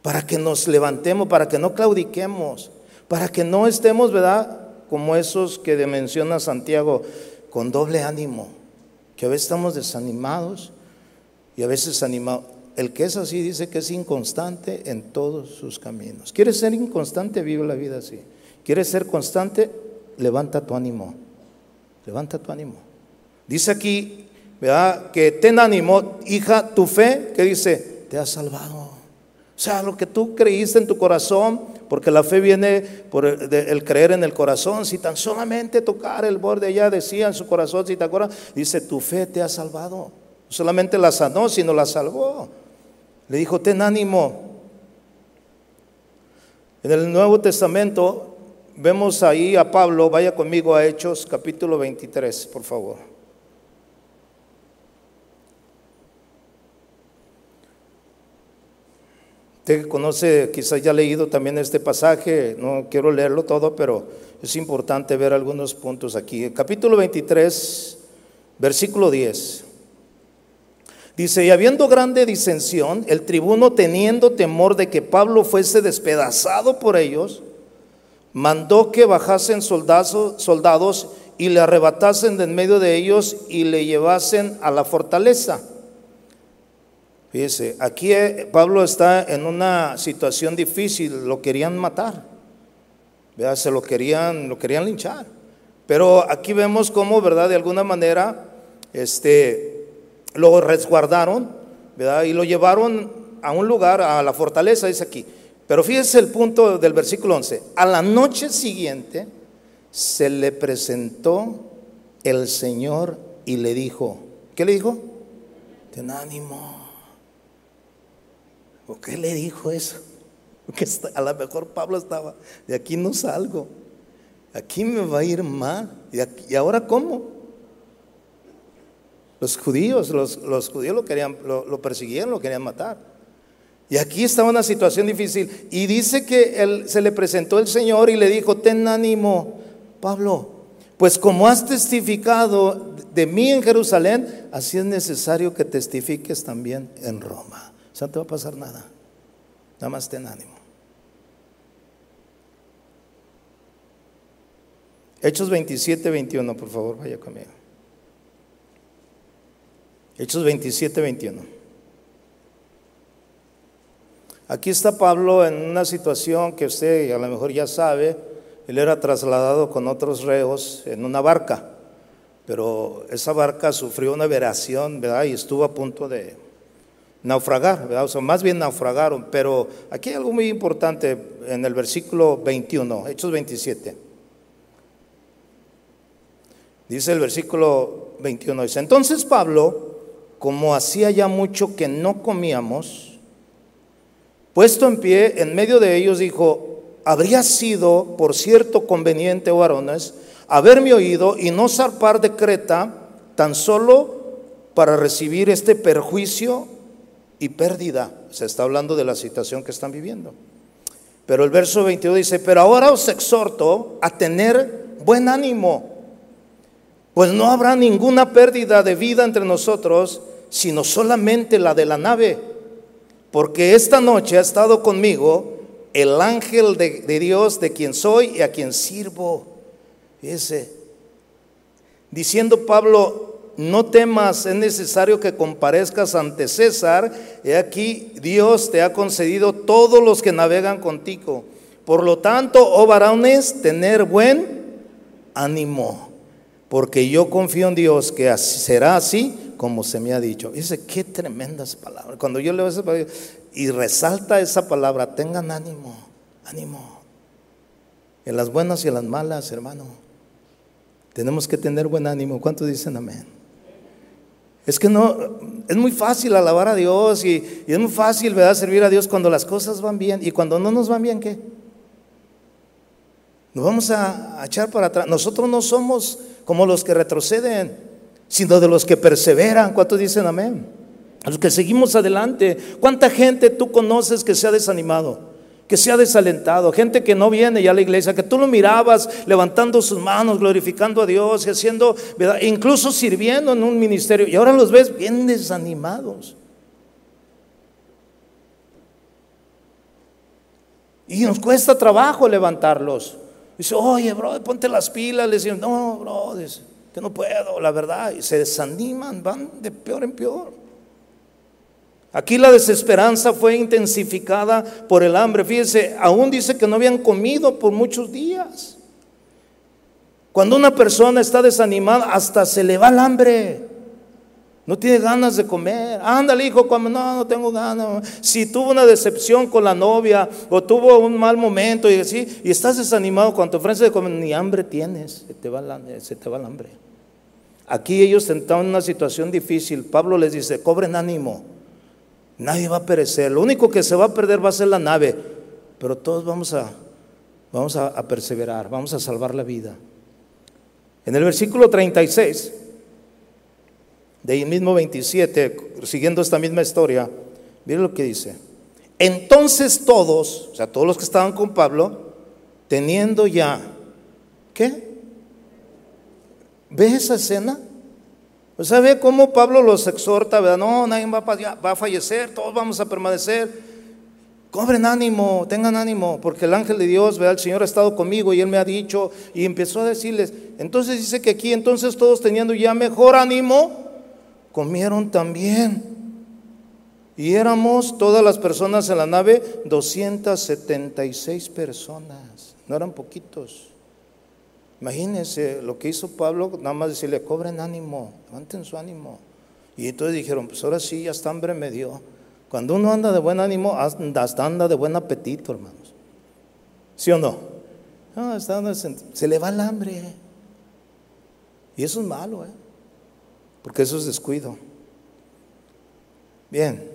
para que nos levantemos, para que no claudiquemos, para que no estemos, ¿verdad? Como esos que menciona Santiago, con doble ánimo, que a veces estamos desanimados y a veces animados. El que es así dice que es inconstante en todos sus caminos. ¿Quieres ser inconstante? Vive la vida así. ¿Quieres ser constante? Levanta tu ánimo. Levanta tu ánimo. Dice aquí, ¿verdad? Que ten ánimo, hija, tu fe, que dice, te ha salvado. O sea, lo que tú creíste en tu corazón, porque la fe viene por el, creer en el corazón, si tan solamente tocar el borde allá decía en su corazón, si te acuerdas, dice, tu fe te ha salvado. No solamente la sanó, sino la salvó. Le dijo, ten ánimo. En el Nuevo Testamento vemos ahí a Pablo, vaya conmigo a Hechos capítulo 23, por favor. Usted conoce, quizás ya ha leído también este pasaje, no quiero leerlo todo, pero es importante ver algunos puntos aquí. capítulo 23, versículo 10. Dice, y habiendo grande disensión, el tribuno teniendo temor de que Pablo fuese despedazado por ellos, mandó que bajasen soldados y le arrebatasen de en medio de ellos y le llevasen a la fortaleza Fíjese, aquí eh, Pablo está en una situación difícil, lo querían matar, se lo querían, lo querían linchar. Pero aquí vemos cómo, ¿verdad? De alguna manera, este, lo resguardaron, ¿verdad? Y lo llevaron a un lugar, a la fortaleza, dice aquí. Pero fíjese el punto del versículo 11. A la noche siguiente se le presentó el Señor y le dijo, ¿qué le dijo? Ten ánimo. ¿Por qué le dijo eso? Porque a lo mejor Pablo estaba, de aquí no salgo, aquí me va a ir mal. ¿Y, ahora cómo? Los judíos, los, judíos lo, querían, lo, persiguieron, lo querían matar. Y aquí estaba una situación difícil. Y dice que él, se le presentó el Señor y le dijo, ten ánimo, Pablo, pues como has testificado de mí en Jerusalén, así es necesario que testifiques también en Roma. O sea, no te va a pasar nada. Nada más ten ánimo. Hechos 27, 21, por favor, vaya conmigo. Hechos 27, 21. Aquí está Pablo en una situación que usted a lo mejor ya sabe, él era trasladado con otros reos en una barca, pero esa barca sufrió una veración, ¿verdad? Y estuvo a punto de naufragar. O más bien naufragaron, pero aquí hay algo muy importante en el versículo 21, Hechos 27. Dice el versículo 21, dice, entonces Pablo, como hacía ya mucho que no comíamos, puesto en pie en medio de ellos, dijo, habría sido, por cierto, conveniente, varones, haberme oído y no zarpar de Creta tan solo para recibir este perjuicio y pérdida. Se está hablando de la situación que están viviendo. Pero el verso 22 dice, pero ahora os exhorto a tener buen ánimo pues no habrá ninguna pérdida de vida entre nosotros, sino solamente la de la nave. Porque esta noche ha estado conmigo el ángel de, Dios de quien soy y a quien sirvo. Fíjese, diciendo Pablo, no temas, es necesario que comparezcas ante César. He aquí, Dios te ha concedido todos los que navegan contigo. Por lo tanto, oh varones, tener buen ánimo porque yo confío en Dios que será así como se me ha dicho. dice, qué tremendas palabras. Cuando yo leo esa palabra y resalta esa palabra, tengan ánimo, ánimo. En las buenas y en las malas, hermano. Tenemos que tener buen ánimo. ¿Cuántos dicen amén? Es que no, es muy fácil alabar a Dios y, es muy fácil, ¿verdad? Servir a Dios cuando las cosas van bien y cuando no nos van bien, ¿qué? Nos vamos a, echar para atrás. Nosotros no somos como los que retroceden, sino de los que perseveran. ¿Cuántos dicen amén? Los que seguimos adelante. ¿Cuánta gente tú conoces que se ha desanimado? Que se ha desalentado, gente que no viene ya a la iglesia, que tú lo mirabas levantando sus manos, glorificando a Dios haciendo, incluso sirviendo en un ministerio, y ahora los ves bien desanimados. Y nos cuesta trabajo levantarlos. Dice, oye, bro, ponte las pilas. Le dicen, no, bro, que no puedo, la verdad. Y se desaniman, van de peor en peor. Aquí la desesperanza fue intensificada por el hambre. Fíjese, aún dice que no habían comido por muchos días. Cuando una persona está desanimada, hasta se le va el hambre. No tiene ganas de comer. Ándale, hijo. No, no tengo ganas. Si tuvo una decepción con la novia o tuvo un mal momento y así, y estás desanimado cuando te ofreces de comer, ni hambre tienes, se te va, se te va el hambre. Aquí ellos estaban en una situación difícil. Pablo les dice, cobren ánimo. Nadie va a perecer. Lo único que se va a perder va a ser la nave. Pero todos vamos a, vamos a, perseverar, vamos a salvar la vida. En el versículo 36 de ahí mismo 27, siguiendo esta misma historia, miren lo que dice. Entonces todos, o sea, todos los que estaban con Pablo, teniendo ya, ¿qué? ¿Ves esa escena? Sea, ve cómo Pablo los exhorta, ¿verdad? No, nadie va a, va a fallecer, todos vamos a permanecer. Cobren ánimo, tengan ánimo, porque el ángel de Dios, ¿verdad? El Señor ha estado conmigo y Él me ha dicho, y empezó a decirles, entonces dice que aquí, entonces todos teniendo ya mejor ánimo, comieron también. Y éramos todas las personas en la nave 276 personas, no eran poquitos. Imagínense lo que hizo Pablo, nada más decirle, cobren ánimo, levanten su ánimo. Y entonces dijeron, pues ahora sí, ya está hambre me dio. Cuando uno anda de buen ánimo, hasta anda de buen apetito, hermanos. ¿Sí o no? no se le va el hambre. Y eso es malo, ¿eh? porque eso es descuido. Bien,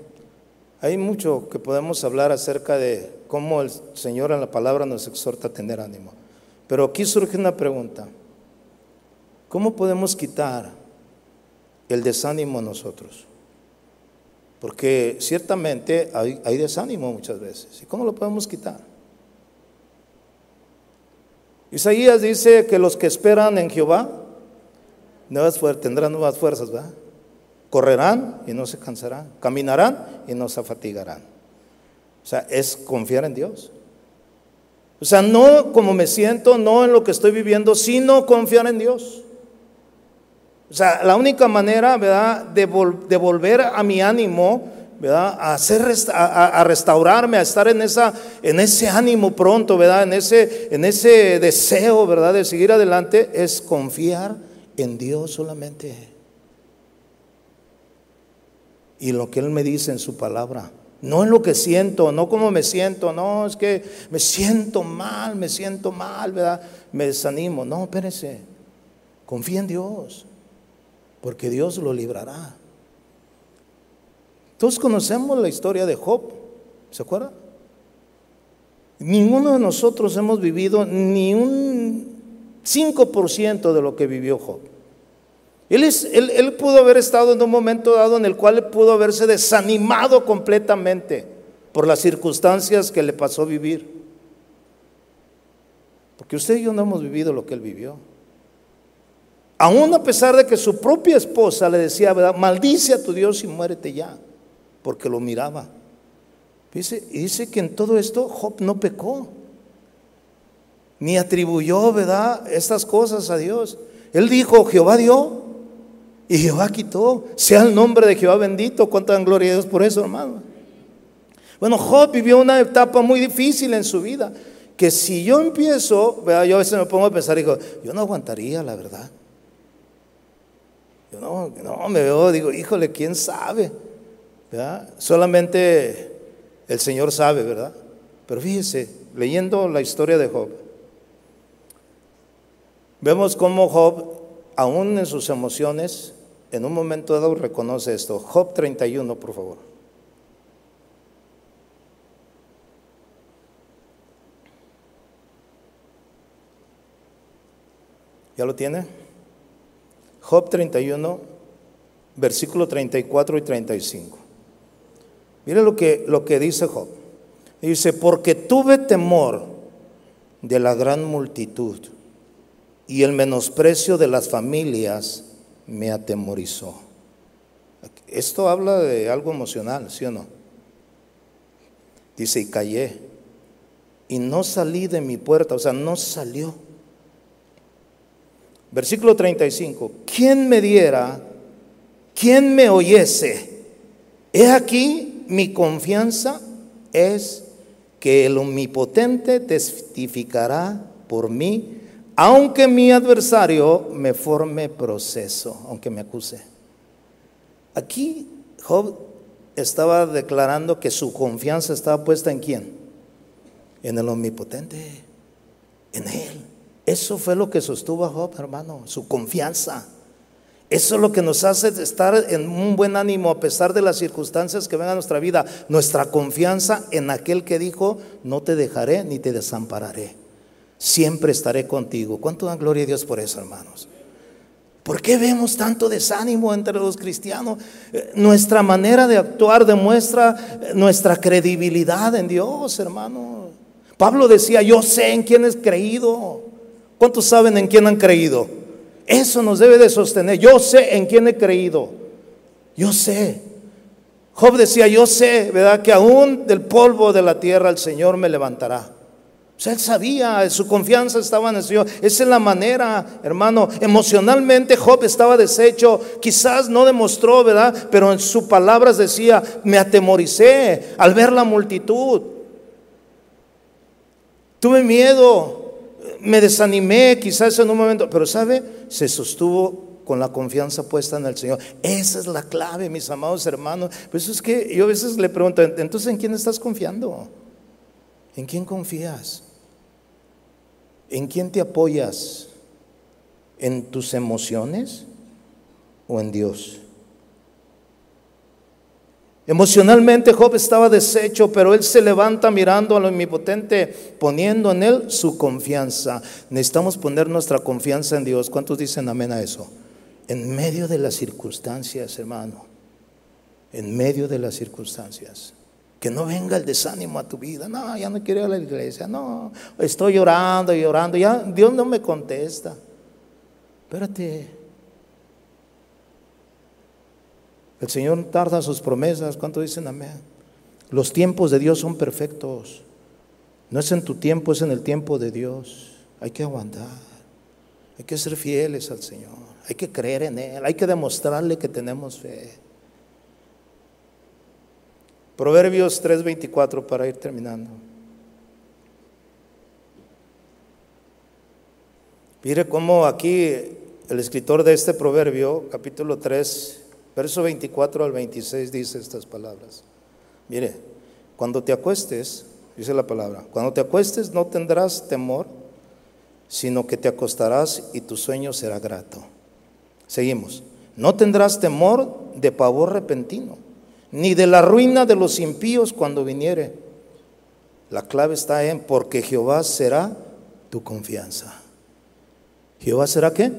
hay mucho que podemos hablar acerca de cómo el Señor en la palabra nos exhorta a tener ánimo. Pero aquí surge una pregunta. ¿Cómo podemos quitar el desánimo a nosotros? Porque ciertamente hay, desánimo muchas veces. ¿Y cómo lo podemos quitar? Isaías dice que los que esperan en Jehová tendrán nuevas fuerzas. Correrán y no se cansarán, caminarán y no se fatigarán. O sea, es confiar en Dios. O sea, no como me siento, no en lo que estoy viviendo, sino confiar en Dios. O sea, la única manera, ¿verdad?, de, volver a mi ánimo ¿verdad? A, hacer, a, restaurarme, a estar en, esa, en ese ánimo pronto, ¿verdad? En ese, en ese deseo, ¿verdad? De seguir adelante, es confiar en Dios solamente. Y lo que Él me dice en su palabra. No en lo que siento, no como me siento, no, es que me siento mal, me siento mal, ¿verdad? Me desanimo. No, espérese. Confía en Dios, porque Dios lo librará. Todos conocemos la historia de Job, ¿se acuerdan? Ninguno de nosotros hemos vivido ni un 5% de lo que vivió Job. Él, pudo haber estado en un momento dado en el cual pudo haberse desanimado completamente por las circunstancias que le pasó vivir. Porque usted y yo no hemos vivido lo que él vivió. Aún a pesar de que su propia esposa le decía, ¿verdad? Maldice a tu Dios y muérete ya, porque lo miraba. Dice, dice que en todo esto Job no pecó, ni atribuyó, ¿verdad?, estas cosas a Dios. Él dijo, Jehová dio, y Jehová quitó. Sea el nombre de Jehová bendito. Cuánta gloria a Dios por eso, hermano. Bueno, Job vivió una etapa muy difícil en su vida. Que si yo empiezo, yo a veces me pongo a pensar, digo, yo no aguantaría, la verdad. Yo no, no me veo, digo, híjole, ¿quién sabe? Solamente el Señor sabe, ¿verdad? Pero fíjese, leyendo la historia de Job, vemos cómo Job, aún en sus emociones, en un momento dado reconoce esto. Job 31, por favor. ¿Ya lo tiene? Job 31, versículo 34 y 35. Mire lo que, lo que dice Job. Dice, porque tuve temor de la gran multitud y el menosprecio de las familias me atemorizó. Esto habla de algo emocional, ¿sí o no? Dice, y callé. Y no salí de mi puerta, o sea, no salió. Versículo 35. ¿Quién me diera? ¿Quién me oyese? He aquí mi confianza es que el omnipotente testificará por mí aunque mi adversario me forme proceso, aunque me acuse. Aquí Job estaba declarando que su confianza estaba puesta en quién? En el omnipotente, en él. Eso fue lo que sostuvo a Job, hermano, su confianza. Eso es lo que nos hace estar en un buen ánimo a pesar de las circunstancias que vengan a nuestra vida. Nuestra confianza en aquel que dijo, no te dejaré ni te desampararé siempre estaré contigo. ¿Cuánto dan gloria a Dios por eso, hermanos? ¿Por qué vemos tanto desánimo entre los cristianos? Eh, nuestra manera de actuar demuestra eh, nuestra credibilidad en Dios, hermano. Pablo decía, yo sé en quién he creído. ¿Cuántos saben en quién han creído? Eso nos debe de sostener. Yo sé en quién he creído. Yo sé. Job decía, yo sé, ¿verdad? Que aún del polvo de la tierra el Señor me levantará. O sea, él sabía, su confianza estaba en el Señor. Esa es la manera, hermano. Emocionalmente Job estaba deshecho. Quizás no demostró, ¿verdad? Pero en sus palabras decía, me atemoricé al ver la multitud. Tuve miedo, me desanimé quizás en un momento, pero ¿sabe? Se sostuvo con la confianza puesta en el Señor. Esa es la clave, mis amados hermanos. Pues es que yo a veces le pregunto, entonces ¿en quién estás confiando? ¿En quién confías? ¿En quién te apoyas? ¿En tus emociones o en Dios? Emocionalmente Job estaba deshecho, pero él se levanta mirando a lo omnipotente, poniendo en él su confianza. Necesitamos poner nuestra confianza en Dios. ¿Cuántos dicen amén a eso? En medio de las circunstancias, hermano. En medio de las circunstancias. Que no venga el desánimo a tu vida. No, ya no quiero ir a la iglesia. No, estoy llorando y llorando. Ya Dios no me contesta. Espérate. El Señor tarda sus promesas. ¿Cuánto dicen amén? Los tiempos de Dios son perfectos. No es en tu tiempo, es en el tiempo de Dios. Hay que aguantar. Hay que ser fieles al Señor. Hay que creer en Él. Hay que demostrarle que tenemos fe. Proverbios 3:24 para ir terminando. Mire cómo aquí el escritor de este proverbio, capítulo 3, verso 24 al 26, dice estas palabras. Mire, cuando te acuestes, dice la palabra, cuando te acuestes no tendrás temor, sino que te acostarás y tu sueño será grato. Seguimos. No tendrás temor de pavor repentino, ni de la ruina de los impíos cuando viniere. La clave está en porque Jehová será tu confianza. ¿Jehová será qué?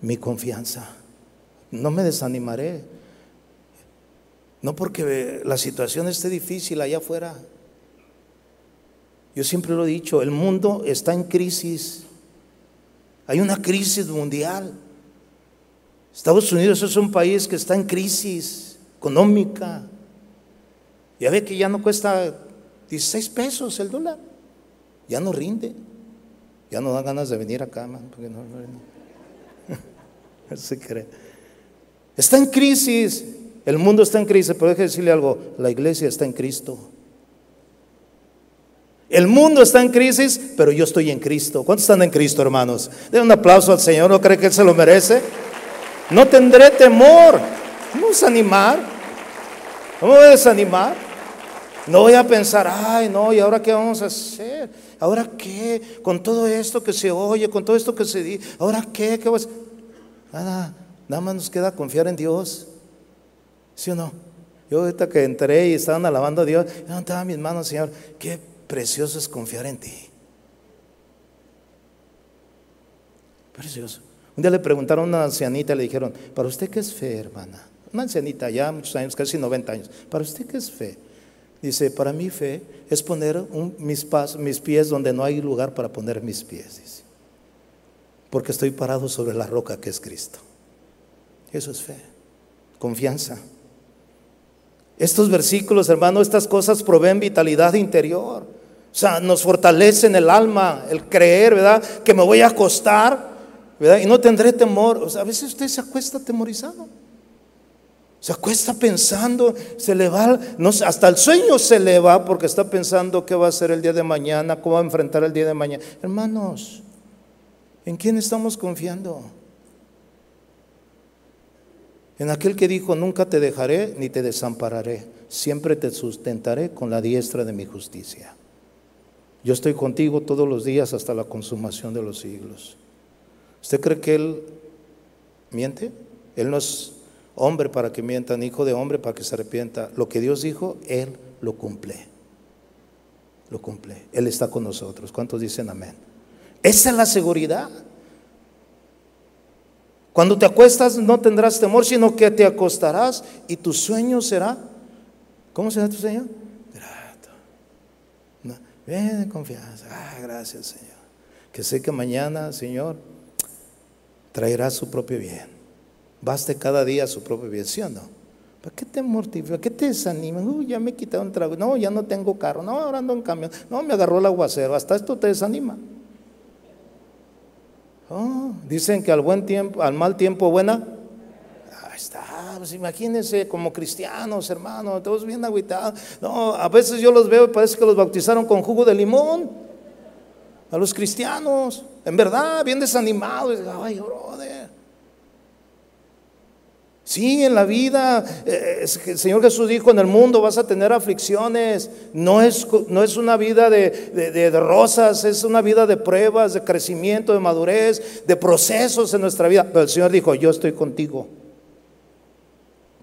Mi confianza. No me desanimaré. No porque la situación esté difícil allá afuera. Yo siempre lo he dicho, el mundo está en crisis. Hay una crisis mundial. Estados Unidos es un país que está en crisis económica. Ya ve que ya no cuesta 16 pesos el dólar. Ya no rinde. Ya no da ganas de venir acá, man, porque no, *laughs* no se cree. Está en crisis. El mundo está en crisis, pero déjeme decirle algo. La iglesia está en Cristo. El mundo está en crisis, pero yo estoy en Cristo. ¿Cuántos están en Cristo, hermanos? Den un aplauso al Señor. ¿No cree que Él se lo merece? No tendré temor. Vamos a animar. Vamos a desanimar. No voy a pensar, ay, no, ¿y ahora qué vamos a hacer? ¿Ahora qué? Con todo esto que se oye, con todo esto que se dice, ¿ahora qué? ¿Qué vas? Nada, nada más nos queda confiar en Dios. ¿Sí o no? Yo ahorita que entré y estaban alabando a Dios, yo estaba mis manos, Señor, qué precioso es confiar en ti. Precioso. Un día le preguntaron a una ancianita, le dijeron, ¿para usted qué es fe, hermana? Una ancianita ya, muchos años, casi 90 años. ¿Para usted qué es fe? Dice, para mí fe es poner mis, mis pies donde no hay lugar para poner mis pies. Dice. Porque estoy parado sobre la roca que es Cristo. Eso es fe, confianza. Estos versículos, hermano, estas cosas proveen vitalidad interior. O sea, nos fortalecen el alma, el creer, ¿verdad? Que me voy a acostar, ¿verdad? Y no tendré temor. O sea, a veces usted se acuesta atemorizado. Se acuesta pensando, se le va, hasta el sueño se le va porque está pensando qué va a hacer el día de mañana, cómo va a enfrentar el día de mañana. Hermanos, ¿en quién estamos confiando? En aquel que dijo, nunca te dejaré ni te desampararé, siempre te sustentaré con la diestra de mi justicia. Yo estoy contigo todos los días hasta la consumación de los siglos. ¿Usted cree que Él miente? Él no es hombre para que mienta, ni hijo de hombre para que se arrepienta. Lo que Dios dijo, Él lo cumple. Lo cumple. Él está con nosotros. ¿Cuántos dicen amén? Esa es la seguridad. Cuando te acuestas no tendrás temor, sino que te acostarás y tu sueño será. ¿Cómo será tu sueño? Grato. Bien, confianza. Ah, gracias, Señor. Que sé que mañana, Señor, traerá su propio bien. Baste cada día su propio bien, ¿sí no? ¿Para qué te mortifica? ¿Qué te desanima? Uy, ya me quitaron trago. No, ya no tengo carro. No, ahora ando en camión. No, me agarró el aguacero. Hasta esto te desanima. Oh, dicen que al buen tiempo, al mal tiempo buena. Ahí está, pues imagínense como cristianos, hermanos, todos bien agüitados. No, a veces yo los veo y parece que los bautizaron con jugo de limón. A los cristianos, en verdad, bien desanimados. Ay, brother. Sí, en la vida, eh, el Señor Jesús dijo, en el mundo vas a tener aflicciones. No es, no es una vida de, de, rosas, es una vida de pruebas, de crecimiento, de madurez, de procesos en nuestra vida. Pero el Señor dijo, yo estoy contigo.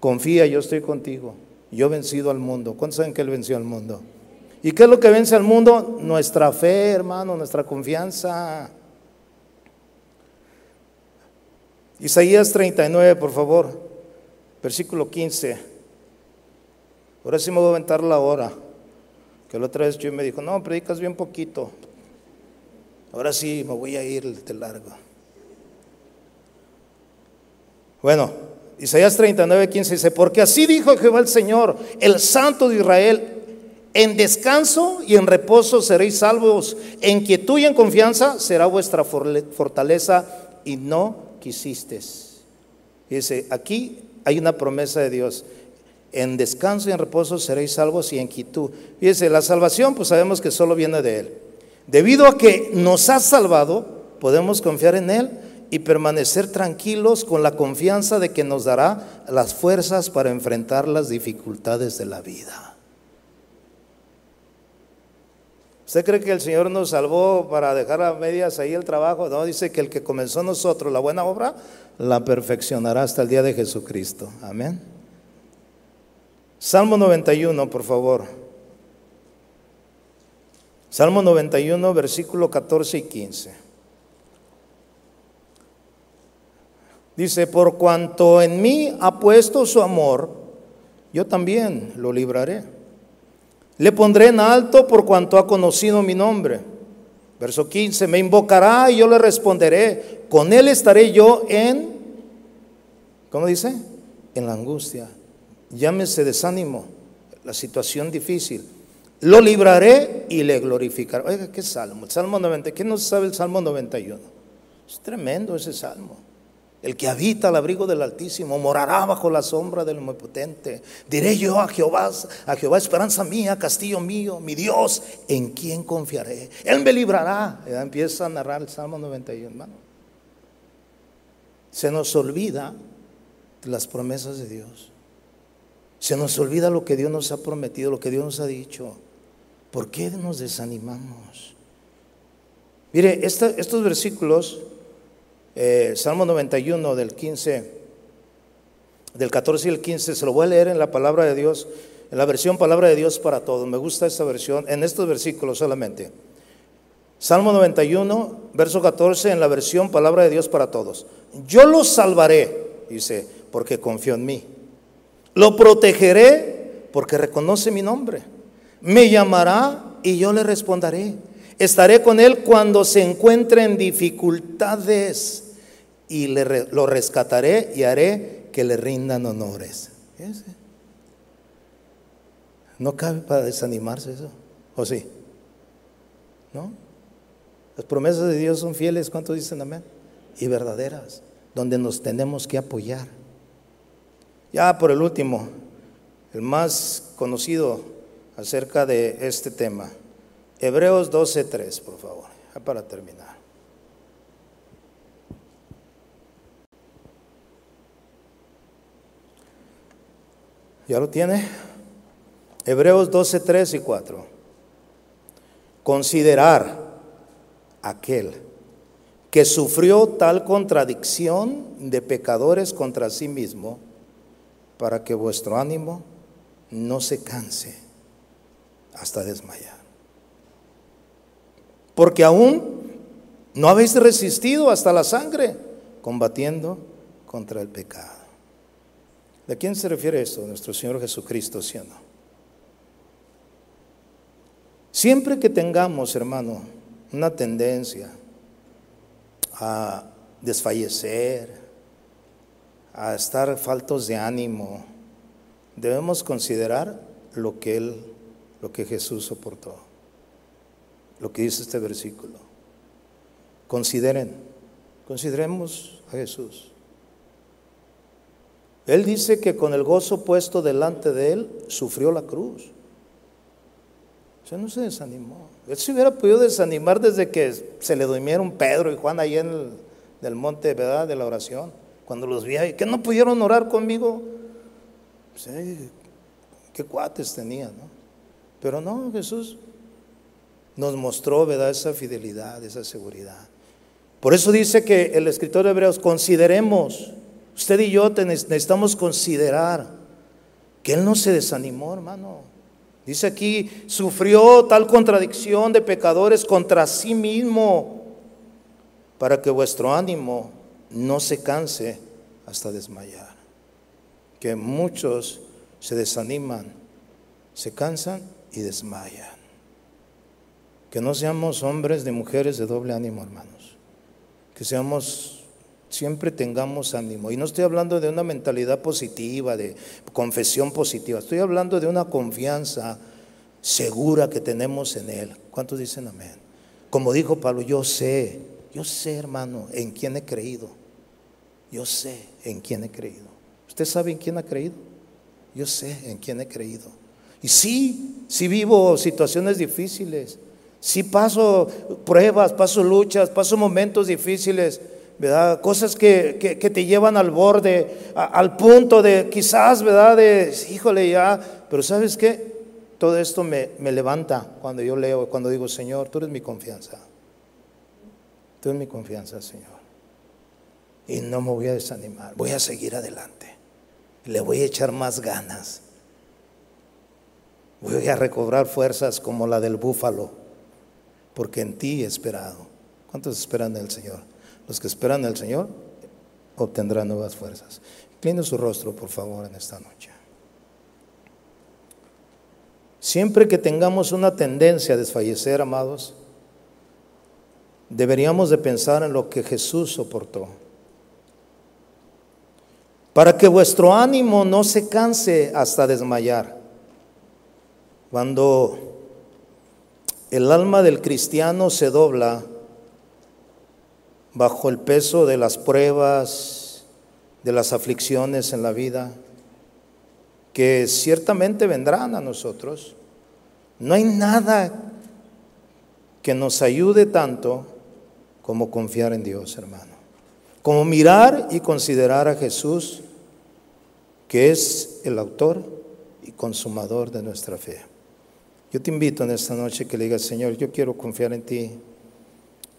Confía, yo estoy contigo. Yo he vencido al mundo. ¿Cuántos saben que Él venció al mundo? ¿Y qué es lo que vence al mundo? Nuestra fe, hermano, nuestra confianza. Isaías 39, por favor versículo 15. Ahora sí me voy a aventar la hora. Que la otra vez yo me dijo, no, predicas bien poquito. Ahora sí me voy a ir de largo. Bueno, Isaías 39, 15 dice, porque así dijo Jehová el Señor, el Santo de Israel, en descanso y en reposo seréis salvos, en quietud y en confianza será vuestra fortaleza y no quisistes. Dice, aquí hay una promesa de Dios. En descanso y en reposo seréis salvos y en quietud. Fíjese, la salvación pues sabemos que solo viene de Él. Debido a que nos ha salvado, podemos confiar en Él y permanecer tranquilos con la confianza de que nos dará las fuerzas para enfrentar las dificultades de la vida. ¿Usted cree que el Señor nos salvó para dejar a medias ahí el trabajo? No, dice que el que comenzó nosotros la buena obra, la perfeccionará hasta el día de Jesucristo. Amén. Salmo 91, por favor. Salmo 91, versículo 14 y 15. Dice, por cuanto en mí ha puesto su amor, yo también lo libraré. Le pondré en alto por cuanto ha conocido mi nombre. Verso 15, me invocará y yo le responderé. Con él estaré yo en, ¿cómo dice? En la angustia. Llámese desánimo, la situación difícil. Lo libraré y le glorificaré. Oiga, ¿qué salmo? El salmo 90. ¿Quién no sabe el salmo 91? Es tremendo ese salmo. El que habita al abrigo del Altísimo morará bajo la sombra del Omnipotente. Diré yo a Jehová, a Jehová, esperanza mía, castillo mío, mi Dios, en quien confiaré. Él me librará. empieza a narrar el Salmo 91, hermano. Se nos olvida las promesas de Dios. Se nos olvida lo que Dios nos ha prometido, lo que Dios nos ha dicho. ¿Por qué nos desanimamos? Mire, estos versículos eh, Salmo 91 del 15, del 14 y el 15, se lo voy a leer en la palabra de Dios, en la versión palabra de Dios para todos. Me gusta esta versión, en estos versículos solamente. Salmo 91, verso 14, en la versión palabra de Dios para todos. Yo lo salvaré, dice, porque confío en mí. Lo protegeré porque reconoce mi nombre. Me llamará y yo le responderé. Estaré con él cuando se encuentre en dificultades y lo rescataré y haré que le rindan honores. No cabe para desanimarse eso. ¿O sí? ¿No? Las promesas de Dios son fieles, ¿cuántos dicen amén? Y verdaderas, donde nos tenemos que apoyar. Ya por el último, el más conocido acerca de este tema. Hebreos 12.3, por favor, para terminar. ¿Ya lo tiene? Hebreos 12.3 y 4. Considerar aquel que sufrió tal contradicción de pecadores contra sí mismo, para que vuestro ánimo no se canse hasta desmayar porque aún no habéis resistido hasta la sangre combatiendo contra el pecado. ¿De quién se refiere esto? Nuestro Señor Jesucristo, ¿sí o no? Siempre que tengamos, hermano, una tendencia a desfallecer, a estar faltos de ánimo, debemos considerar lo que Él, lo que Jesús soportó lo que dice este versículo. Consideren, consideremos a Jesús. Él dice que con el gozo puesto delante de él, sufrió la cruz. O sea, no se desanimó. Él se hubiera podido desanimar desde que se le durmieron Pedro y Juan ahí en el monte ¿verdad? de la oración. Cuando los vi ahí, que no pudieron orar conmigo. Pues, qué cuates tenía, ¿no? Pero no, Jesús nos mostró, ¿verdad?, esa fidelidad, esa seguridad. Por eso dice que el escritor de Hebreos, consideremos, usted y yo necesitamos considerar que Él no se desanimó, hermano. Dice aquí, sufrió tal contradicción de pecadores contra sí mismo, para que vuestro ánimo no se canse hasta desmayar. Que muchos se desaniman, se cansan y desmayan. Que no seamos hombres de mujeres de doble ánimo, hermanos. Que seamos, siempre tengamos ánimo. Y no estoy hablando de una mentalidad positiva, de confesión positiva. Estoy hablando de una confianza segura que tenemos en Él. ¿Cuántos dicen amén? Como dijo Pablo, yo sé, yo sé, hermano, en quién he creído. Yo sé en quién he creído. ¿Usted sabe en quién ha creído? Yo sé en quién he creído. Y sí, sí vivo situaciones difíciles. Sí paso pruebas, paso luchas, paso momentos difíciles. Cosas que, te llevan al borde, al punto de quizás, ¿verdad? De, híjole, ya, pero ¿sabes qué? Todo esto me, me levanta cuando yo leo, cuando digo, Señor, tú eres mi confianza. Tú eres mi confianza, Señor. Y no me voy a desanimar, voy a seguir adelante. Le voy a echar más ganas. Voy a recobrar fuerzas como la del búfalo, porque en ti he esperado. ¿Cuántos esperan en el Señor? Los que esperan el Señor obtendrán nuevas fuerzas. Incline su rostro, por favor, en esta noche. Siempre que tengamos una tendencia a desfallecer, amados, deberíamos de pensar en lo que Jesús soportó. Para que vuestro ánimo no se canse hasta desmayar. Cuando el alma del cristiano se dobla bajo el peso de las pruebas, de las aflicciones en la vida, que ciertamente vendrán a nosotros, no hay nada que nos ayude tanto como confiar en Dios, hermano. Como mirar y considerar a Jesús, que es el autor y consumador de nuestra fe. Yo te invito en esta noche que le digas, Señor, yo quiero confiar en ti.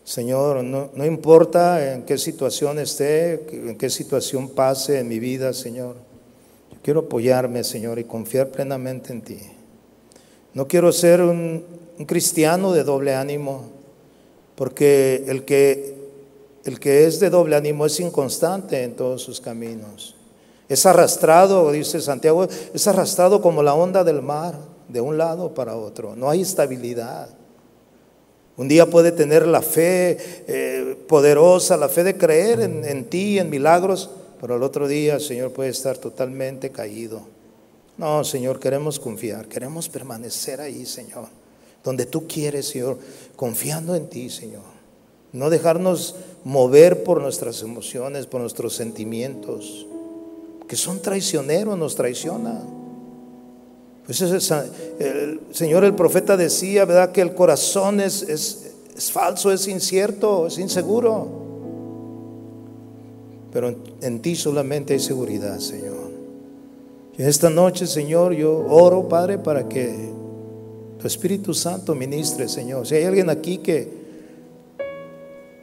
Señor, no, importa en qué situación esté, en qué situación pase en mi vida, Señor. Yo quiero apoyarme, Señor, y confiar plenamente en ti. No quiero ser un, un cristiano de doble ánimo. Porque el que, el que es de doble ánimo es inconstante en todos sus caminos. Es arrastrado, dice Santiago, es arrastrado como la onda del mar, de un lado para otro. No hay estabilidad. Un día puede tener la fe eh, poderosa, la fe de creer en, en ti, en milagros, pero el otro día, Señor, puede estar totalmente caído. No, Señor, queremos confiar, queremos permanecer ahí, Señor donde tú quieres, Señor, confiando en ti, Señor. No dejarnos mover por nuestras emociones, por nuestros sentimientos, que son traicioneros, nos traicionan. Pues el Señor, el profeta decía, ¿verdad? Que el corazón es, es, es falso, es incierto, es inseguro. Pero en, ti solamente hay seguridad, Señor. Y esta noche, Señor, yo oro, Padre, para que Espíritu Santo ministre, Señor. Si hay alguien aquí que,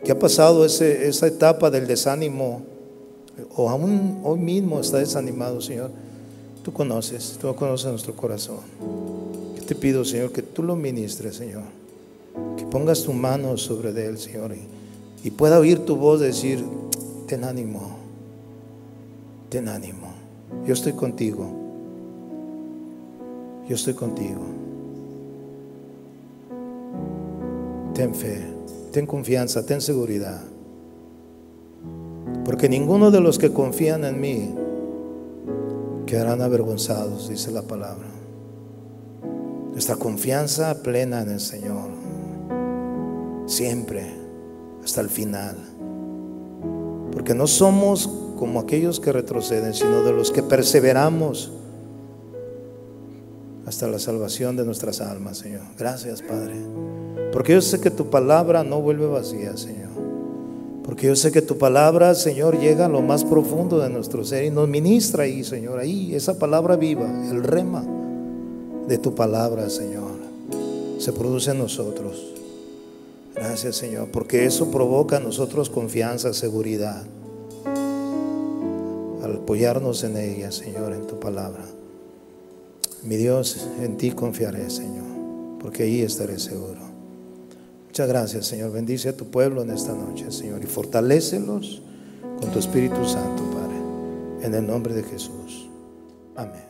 que ha pasado esa etapa del desánimo, o aún hoy mismo está desanimado, Señor, tú conoces, tú conoces nuestro corazón. Yo te pido, Señor, que tú lo ministres, Señor. Que pongas tu mano sobre él, Señor, y, y pueda oír tu voz decir, ten ánimo, ten ánimo. Yo estoy contigo. Yo estoy contigo. ten fe, ten confianza, ten seguridad. Porque ninguno de los que confían en mí quedarán avergonzados, dice la palabra. Nuestra confianza plena en el Señor, siempre, hasta el final. Porque no somos como aquellos que retroceden, sino de los que perseveramos hasta la salvación de nuestras almas, Señor. Gracias, Padre. Porque yo sé que tu palabra no vuelve vacía, Señor. Porque yo sé que tu palabra, Señor, llega a lo más profundo de nuestro ser y nos ministra ahí, Señor. Ahí, esa palabra viva, el rema de tu palabra, Señor, se produce en nosotros. Gracias, Señor, porque eso provoca en nosotros confianza, seguridad. Al apoyarnos en ella, Señor, en tu palabra. Mi Dios, en ti confiaré, Señor, porque ahí estaré seguro. Muchas gracias, Señor. Bendice a tu pueblo en esta noche, Señor, y fortalécelos con tu Espíritu Santo, Padre. En el nombre de Jesús. Amén.